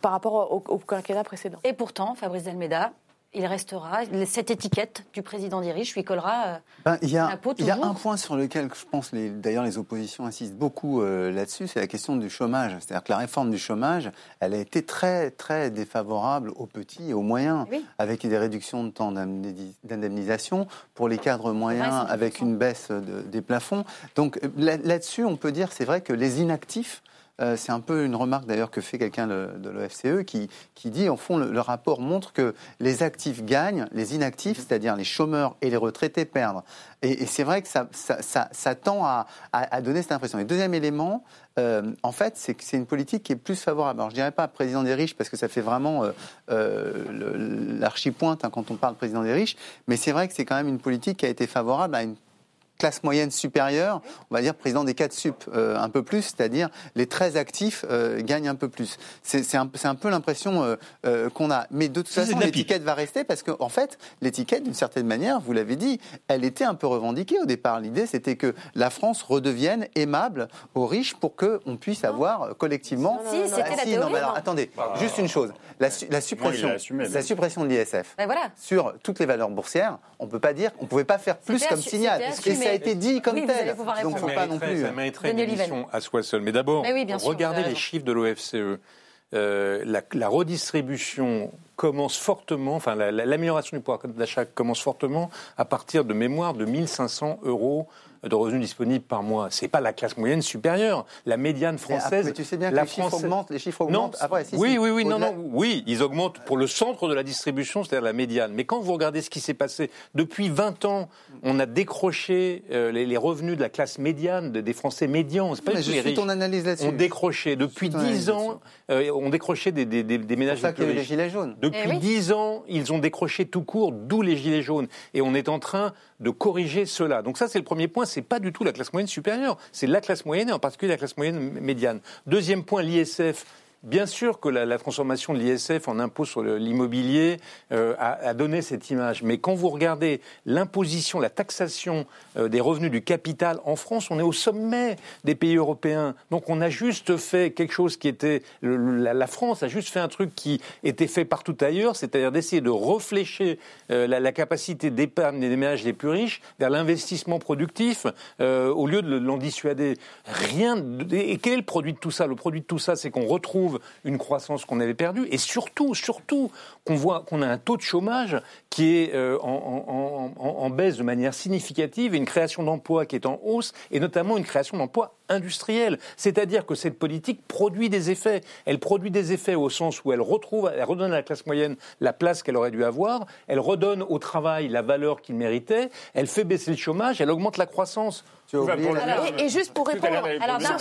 par rapport au, au quinquennat précédent. Et pourtant, Fabrice Delmeda, il restera, cette étiquette du président des riches lui collera euh, ben, il y a, Il y a un point sur lequel je pense, d'ailleurs les oppositions insistent beaucoup euh, là-dessus, c'est la question du chômage. C'est-à-dire que la réforme du chômage, elle a été très très défavorable aux petits et aux moyens, avec des réductions de temps d'indemnisation pour les cadres moyens, avec une baisse des plafonds. Donc là-dessus, on peut dire, c'est vrai que les inactifs euh, c'est un peu une remarque d'ailleurs que fait quelqu'un de l'OFCE qui, qui dit, en fond, le, rapport montre que les actifs gagnent, les inactifs, c'est-à-dire les chômeurs et les retraités, perdent. Et, c'est vrai que ça, tend à, à, donner cette impression. Et deuxième élément, euh, en fait, c'est que c'est une politique qui est plus favorable. Alors, je dirais pas président des riches parce que ça fait vraiment euh, euh l'archipointe hein, quand on parle président des riches, mais c'est vrai que c'est quand même une politique qui a été favorable à une classe moyenne supérieure, on va dire président des 4 sup euh, un peu plus, c'est-à-dire les très actifs euh, gagnent un peu plus. C'est un, un, peu l'impression euh, euh, qu'on a. Mais de toute façon, l'étiquette va rester parce qu'en en fait, l'étiquette, d'une certaine manière, vous l'avez dit, elle était un peu revendiquée au départ. L'idée, c'était que la France redevienne aimable aux riches pour qu'on puisse avoir collectivement. Si, c'était la théorie. Non, alors, attendez, juste une chose. La, la suppression, la suppression de l'ISF ben voilà. sur toutes les valeurs boursières, on ne peut pas dire, on pouvait pas faire plus comme signal. Et a été dit comme oui, tel. Donc, faut pas non plus. Ça mériterait une émission à soi seul. Mais d'abord, oui, regardez les chiffres de l'OFCE. Euh, la, la, redistribution commence fortement, enfin l'amélioration du pouvoir d'achat commence fortement à partir de mémoire de 1500 euros de revenus disponibles par mois. C'est pas la classe moyenne supérieure. La médiane française. Mais, tu sais bien que la les chiffres augmentent. Les chiffres augmentent. Non, Après, si, oui, si, oui, oui, non, non, oui, ils augmentent pour le centre de la distribution, c'est-à-dire la médiane. Mais quand vous regardez ce qui s'est passé depuis 20 ans, on a décroché euh, les, les, revenus de la classe médiane, des Français médians. C'est pas mais je suis riches. ton analyse là-dessus. On décroché depuis 10 ans, euh, on décroché des, des, des, des ménages ça les plus qu'il y a eu les riches. gilets jaunes. Depuis Eh oui. 10 ans, ils ont décroché tout court, d'où les gilets jaunes. Et on est en train de corriger cela. Donc ça, c'est le premier point. C'est pas du tout la classe moyenne supérieure. C'est la classe moyenne et en particulier la classe moyenne médiane. Deuxième point, l'ISF. Bien sûr que la, transformation de l'ISF en impôt sur l'immobilier euh, a, donné cette image. Mais quand vous regardez l'imposition, la taxation euh, des revenus du capital en France, on est au sommet des pays européens. Donc on a juste fait quelque chose qui était... la, France a juste fait un truc qui était fait partout ailleurs, c'est-à-dire d'essayer de reflécher euh, la, capacité d'épargne des ménages les plus riches vers l'investissement productif au lieu de l'en dissuader. Rien. et quel est le produit de tout ça? Le produit de tout ça, c'est qu'on retrouve une croissance qu'on avait perdue et surtout, surtout, qu'on voit qu'on a un taux de chômage qui est euh, en, baisse de manière significative et une création d'emplois qui est en hausse et notamment une création d'emplois industriels. C'est-à-dire que cette politique produit des effets. Elle produit des effets au sens où elle elle redonne à la classe moyenne la place qu'elle aurait dû avoir, elle redonne au travail la valeur qu'il méritait, elle fait baisser le chômage, elle augmente la croissance. Tu as Tout va oublié pour le la- Alors, et, et juste pour répondre, alors, dans-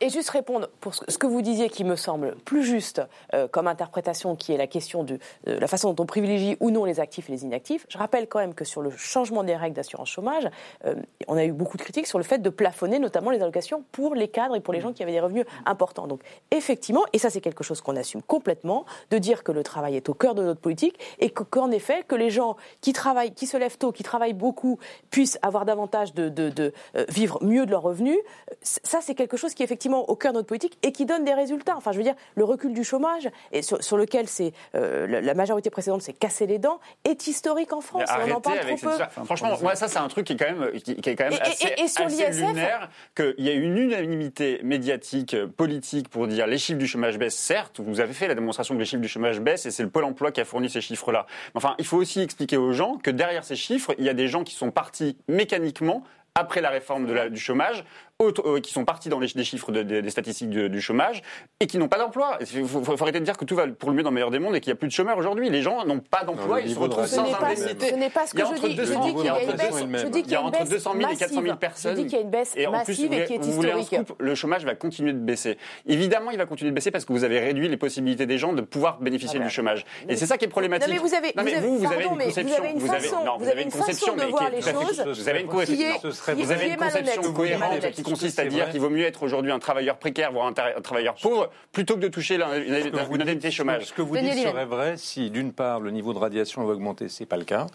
Et juste répondre pour ce que vous disiez qui me semble plus juste euh, comme interprétation, qui est la question de euh, la façon dont on privilégie ou non les actifs et les inactifs. Je rappelle quand même que sur le changement des règles d'assurance chômage, euh, on a eu beaucoup de critiques sur le fait de plafonner notamment les allocations pour les cadres et pour les gens qui avaient des revenus importants. Donc effectivement, et ça c'est quelque chose qu'on assume complètement, de dire que le travail est au cœur de notre politique et que- qu'en effet que les gens qui travaillent, qui se lèvent tôt, qui travaillent beaucoup, puissent avoir davantage de, de- de, euh, vivre mieux de leurs revenus. Ça c'est quelque chose qui est effectivement au cœur de notre politique et qui donne des résultats. Enfin, je veux dire, le recul du chômage, et sur, sur lequel c'est euh, la, majorité précédente s'est cassé les dents, est historique en France. Et on en parle trop peu. Franchement, moi, ça, c'est un truc qui est quand même, qui, qui est quand même Et- et- assez, et sur assez lunaire qu'il y a une unanimité médiatique, politique pour dire les chiffres du chômage baissent. Certes, vous avez fait la démonstration que les chiffres du chômage baissent et c'est le Pôle emploi qui a fourni ces chiffres-là. Enfin, il faut aussi expliquer aux gens que derrière ces chiffres, il y a des gens qui sont partis mécaniquement après la réforme du chômage, autres, euh, qui sont partis dans les, chiffres de- des- des statistiques du, du chômage et qui n'ont pas d'emploi. Il faut, faut- faut arrêter de dire que tout va pour le mieux dans le meilleur des mondes et qu'il n'y a plus de chômeurs aujourd'hui. Les gens n'ont pas d'emploi, ils se retrouvent Ce sans n'est pas, indemnité. ce n'est pas ce que je dis. 200 Je dis qu'il y a une inflation baisse. est le même. Je dis Il qu'il y a entre une baisse 200 000 et 400 000 massive. personnes. Je dis qu'il y a une baisse Et en plus, massive vous et qui est vous voulez un historique. scoop, le chômage va continuer de baisser. Évidemment, il va continuer de baisser parce que vous avez réduit les possibilités des gens de pouvoir bénéficier Ah bah, du chômage. Et c'est ça qui est problématique. Non, mais vous avez- vous avez- vous, avez une conception. vous avez, une conception, de mais voir qui est les choses Vous avez une conception. cohérente qui consiste à dire qu'il vaut mieux être aujourd'hui un travailleur précaire, voire un, travailleur pauvre, plutôt que de toucher une, Ce que vous une indemnité dites- chômage. Ce que vous dites serait vrai si, d'une part, le niveau de radiation va augmenter. C'est pas le cas.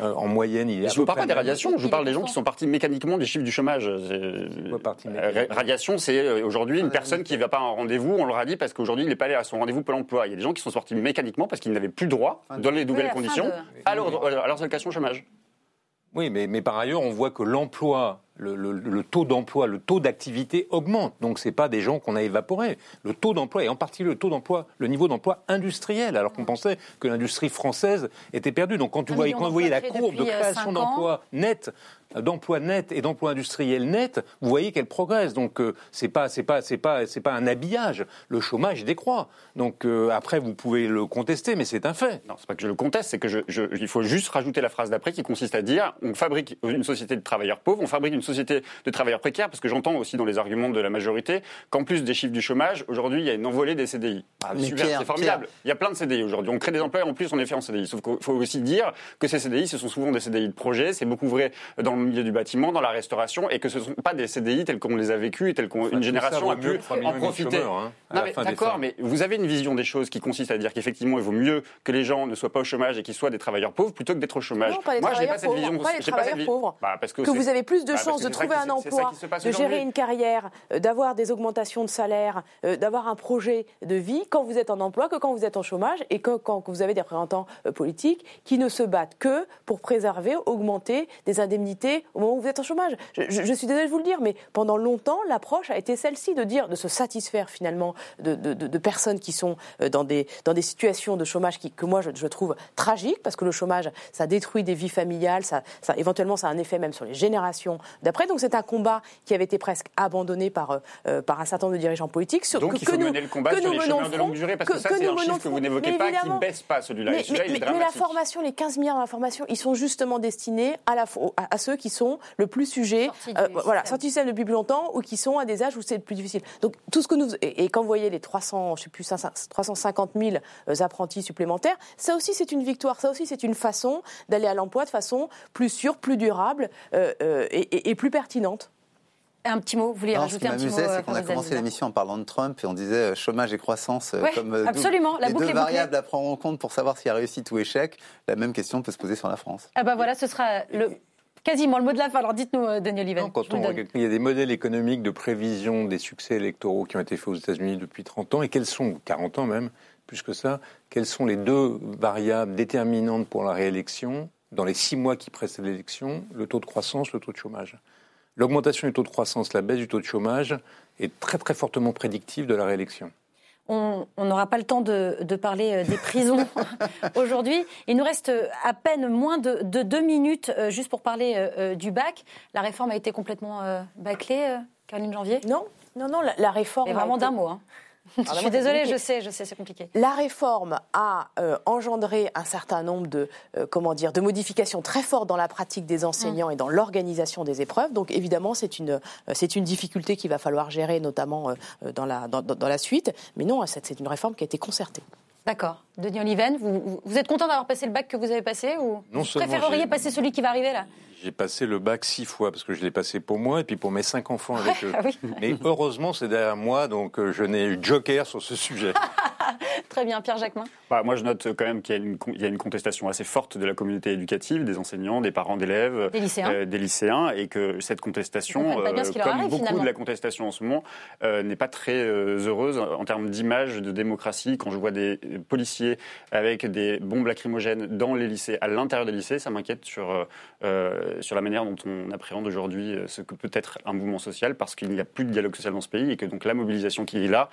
Euh, en moyenne, il est. Je ne vous parle pas des le radiations, je vous parle des gens qui sont partis mécaniquement des chiffres du chômage. Euh, Radiation, c'est euh, aujourd'hui une personne qui ne va pas à un rendez-vous, on leur a dit parce qu'aujourd'hui il n'est pas allé à son rendez-vous Pôle emploi. Il y a des gens qui sont sortis mécaniquement parce qu'ils n'avaient plus droit, dans les nouvelles conditions, à leur, à leurs allocations chômage. Oui, mais, mais par ailleurs, on voit que l'emploi, le, le- le taux d'emploi, le taux d'activité augmente. Donc, ce pas des gens qu'on a évaporés. Le taux d'emploi, et en particulier le taux d'emploi, le niveau d'emploi industriel, alors qu'on pensait que l'industrie française était perdue. Donc, quand, vous Un voyez, quand vous voyez la courbe de euh, création d'emplois net, d'emplois nets et d'emplois industriels nets, vous voyez qu'elle progresse. Donc, euh, c'est pas, c'est pas, c'est pas, c'est pas un habillage. Le chômage décroît. Donc, euh, après, vous pouvez le contester, mais c'est un fait. Non, c'est pas que je le conteste, c'est que je, je- il faut juste rajouter la phrase d'après qui consiste à dire on fabrique une société de travailleurs pauvres, on fabrique une société de travailleurs précaires, parce que j'entends aussi dans les arguments de la majorité qu'en plus des chiffres du chômage, aujourd'hui, il y a une envolée des CDI. Ah, super, c'est formidable. Il y a plein de CDI aujourd'hui. On crée des emplois et en plus, on est fait en CDI. Sauf qu'il faut aussi dire que ces CDI, ce sont souvent des CDI de projet. C'est beaucoup vrai dans le milieu du bâtiment, dans la restauration, et que ce ne sont pas des CDI tels qu'on les a vécus et tels qu'une génération a pu en profiter. Hein, d'accord, mais vous avez une vision des choses qui consiste à dire qu'effectivement, il vaut mieux que les gens ne soient pas au chômage et qu'ils soient des travailleurs pauvres plutôt que d'être au chômage. Non, pas les Moi, j'ai pas cette vision. Pas les travailleurs pauvres. Bah, parce que, vous avez plus de bah, chances de trouver un emploi, de gérer une carrière, euh, d'avoir des augmentations de salaire, euh, d'avoir un projet de vie quand vous êtes en emploi que quand vous êtes en chômage et que quand vous avez des représentants euh, politiques qui ne se battent que pour préserver, augmenter des indemnités au moment où vous êtes en chômage. Je, suis désolée de vous le dire, mais pendant longtemps, l'approche a été celle-ci de dire, de se satisfaire finalement de, personnes qui sont dans des, dans des situations de chômage qui, que moi je, je trouve tragiques parce que le chômage, ça détruit des vies familiales, ça, ça, éventuellement ça a un effet même sur les générations d'après. Donc c'est un combat qui avait été presque abandonné par, euh, par un certain nombre de dirigeants politiques. Sur, Donc que, il faut mener le combat sur les chômeurs de longue durée, parce que, ça c'est un chiffre que vous n'évoquez pas, qui ne baisse pas celui-là. Mais, mais, mais, la formation, les 15 milliards d'informations, ils sont justement destinés à, la, à, ceux qui sont le plus sujets, euh, voilà, sortis du système depuis plus longtemps ou qui sont à des âges où c'est le plus difficile. Donc tout ce que nous et, quand vous voyez les 300, je sais plus 350 000 euh, apprentis supplémentaires, ça aussi c'est une victoire, ça aussi c'est une façon d'aller à l'emploi de façon plus sûre, plus durable euh, euh, et, plus pertinente. Un petit mot, vous voulez rajouter un petit mot c'est qu'on a commencé l'émission en parlant de Trump et on disait chômage et croissance comme absolument, la les deux variables à prendre en compte pour savoir s'il y a réussite ou échec. La même question peut se poser sur la France. Ah bah voilà, ce sera le quasiment le mot de la fin. Alors dites-nous, Daniel Ivan. Quand on, il y a des modèles économiques de prévision des succès électoraux qui ont été faits aux États-Unis depuis 30 ans, et quels sont, 40 ans même, plus que ça, quelles sont les deux variables déterminantes pour la réélection dans les six mois qui précèdent l'élection, le taux de croissance, le taux de chômage. L'augmentation du taux de croissance, la baisse du taux de chômage est très très fortement prédictive de la réélection. On n'aura pas le temps de, parler euh, des prisons aujourd'hui. Il nous reste à peine moins de, deux minutes euh, juste pour parler euh, du bac. La réforme a été complètement bâclée, Caroline Janvier? Non, non, non, la, réforme. Et vraiment d'un mot. Hein je suis désolée, je sais, je sais, c'est compliqué. La réforme a euh, engendré un certain nombre de, euh, comment dire, de modifications très fortes dans la pratique des enseignants mm. et dans l'organisation des épreuves. Donc évidemment, c'est une, euh, c'est une difficulté qu'il va falloir gérer, notamment dans, la, dans, dans, la suite. Mais non, c'est une réforme qui a été concertée. D'accord. Denis Oliven, vous, vous êtes content d'avoir passé le bac que vous avez passé ou non vous préféreriez passer celui qui va arriver là? J'ai passé le bac six fois parce que je l'ai passé pour moi et puis pour mes cinq enfants avec eux. Ah Mais heureusement, c'est derrière moi, donc euh, je n'ai eu joker sur ce sujet. Très bien, Pierre Jacquemin. Bah, moi, je note quand même qu'il y, a une contestation assez forte de la communauté éducative, des enseignants, des parents d'élèves, des lycéens. Euh, des lycéens, et que cette contestation, euh, comme beaucoup de la contestation en ce moment, n'est pas très heureuse en termes d'image de démocratie. Quand je vois des policiers avec des bombes lacrymogènes dans les lycées, à l'intérieur des lycées, ça m'inquiète sur euh, sur la manière dont on appréhende aujourd'hui euh, ce que peut être un mouvement social, parce qu'il n'y a plus de dialogue social dans ce pays et que donc la mobilisation qui est là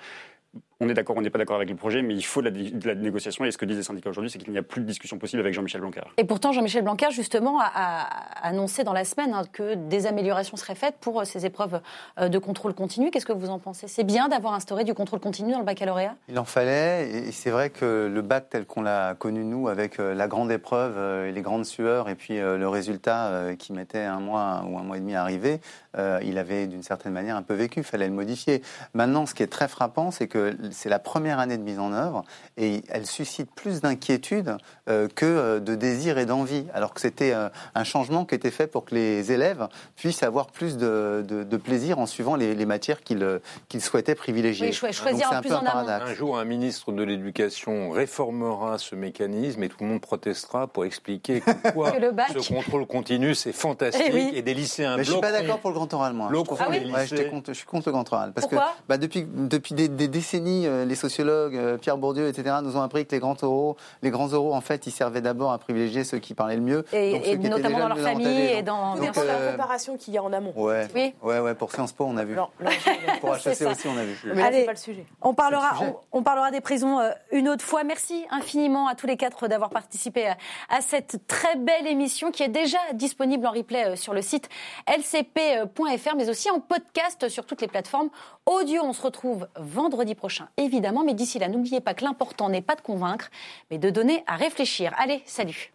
on est d'accord, on n'est pas d'accord avec le projet, mais il faut de la, négociation. Et ce que disent les syndicats aujourd'hui, c'est qu'il n'y a plus de discussion possible avec Jean-Michel Blanquer. Et pourtant, Jean-Michel Blanquer, justement, a, annoncé dans la semaine hein, que des améliorations seraient faites pour euh, ces épreuves euh, de contrôle continu. Qu'est-ce que vous en pensez? C'est bien d'avoir instauré du contrôle continu dans le baccalauréat? Il en fallait. Et c'est vrai que le bac tel qu'on l'a connu, nous, avec euh, la grande épreuve et les grandes sueurs, et puis le résultat qui mettait un mois ou un mois et demi à arriver, il avait d'une certaine manière un peu vécu. Il fallait le modifier. Maintenant, ce qui est très frappant, c'est que c'est la première année de mise en œuvre et elle suscite plus d'inquiétude euh, que euh, de désir et d'envie, alors que c'était euh, un changement qui était fait pour que les élèves puissent avoir plus de, plaisir en suivant les, matières qu'ils souhaitaient privilégier. Oui, choisir en plus en amont. Un jour, un ministre de l'Éducation réformera ce mécanisme et tout le monde protestera pour expliquer pourquoi ce contrôle continu, c'est fantastique eh et, des lycéens Mais je suis pas d'accord pour le grand oral, moi. Ah je, suis contre le grand oral. Parce que bah, depuis, depuis des, des décennies, euh, les sociologues, euh, Pierre Bourdieu, etc., nous ont appris que les grands oraux, les grands oraux, en fait, ils servaient d'abord à privilégier ceux qui parlaient le mieux. Et, notamment dans leur famille et dans, donc, la euh, préparation qu'il y a en amont. Ouais, oui. ouais, ouais, pour Sciences Po, on a vu. pour HEC aussi, on a vu. Mais Allez, pas le sujet. On parlera, on, parlera des prisons une autre fois. Merci infiniment à tous les quatre d'avoir participé à, cette très belle émission qui est déjà disponible en replay sur le site lcp.fr, mais aussi en podcast sur toutes les plateformes audio. On se retrouve vendredi prochain évidemment. Mais d'ici là, n'oubliez pas que l'important n'est pas de convaincre, mais de donner à réfléchir. Allez, salut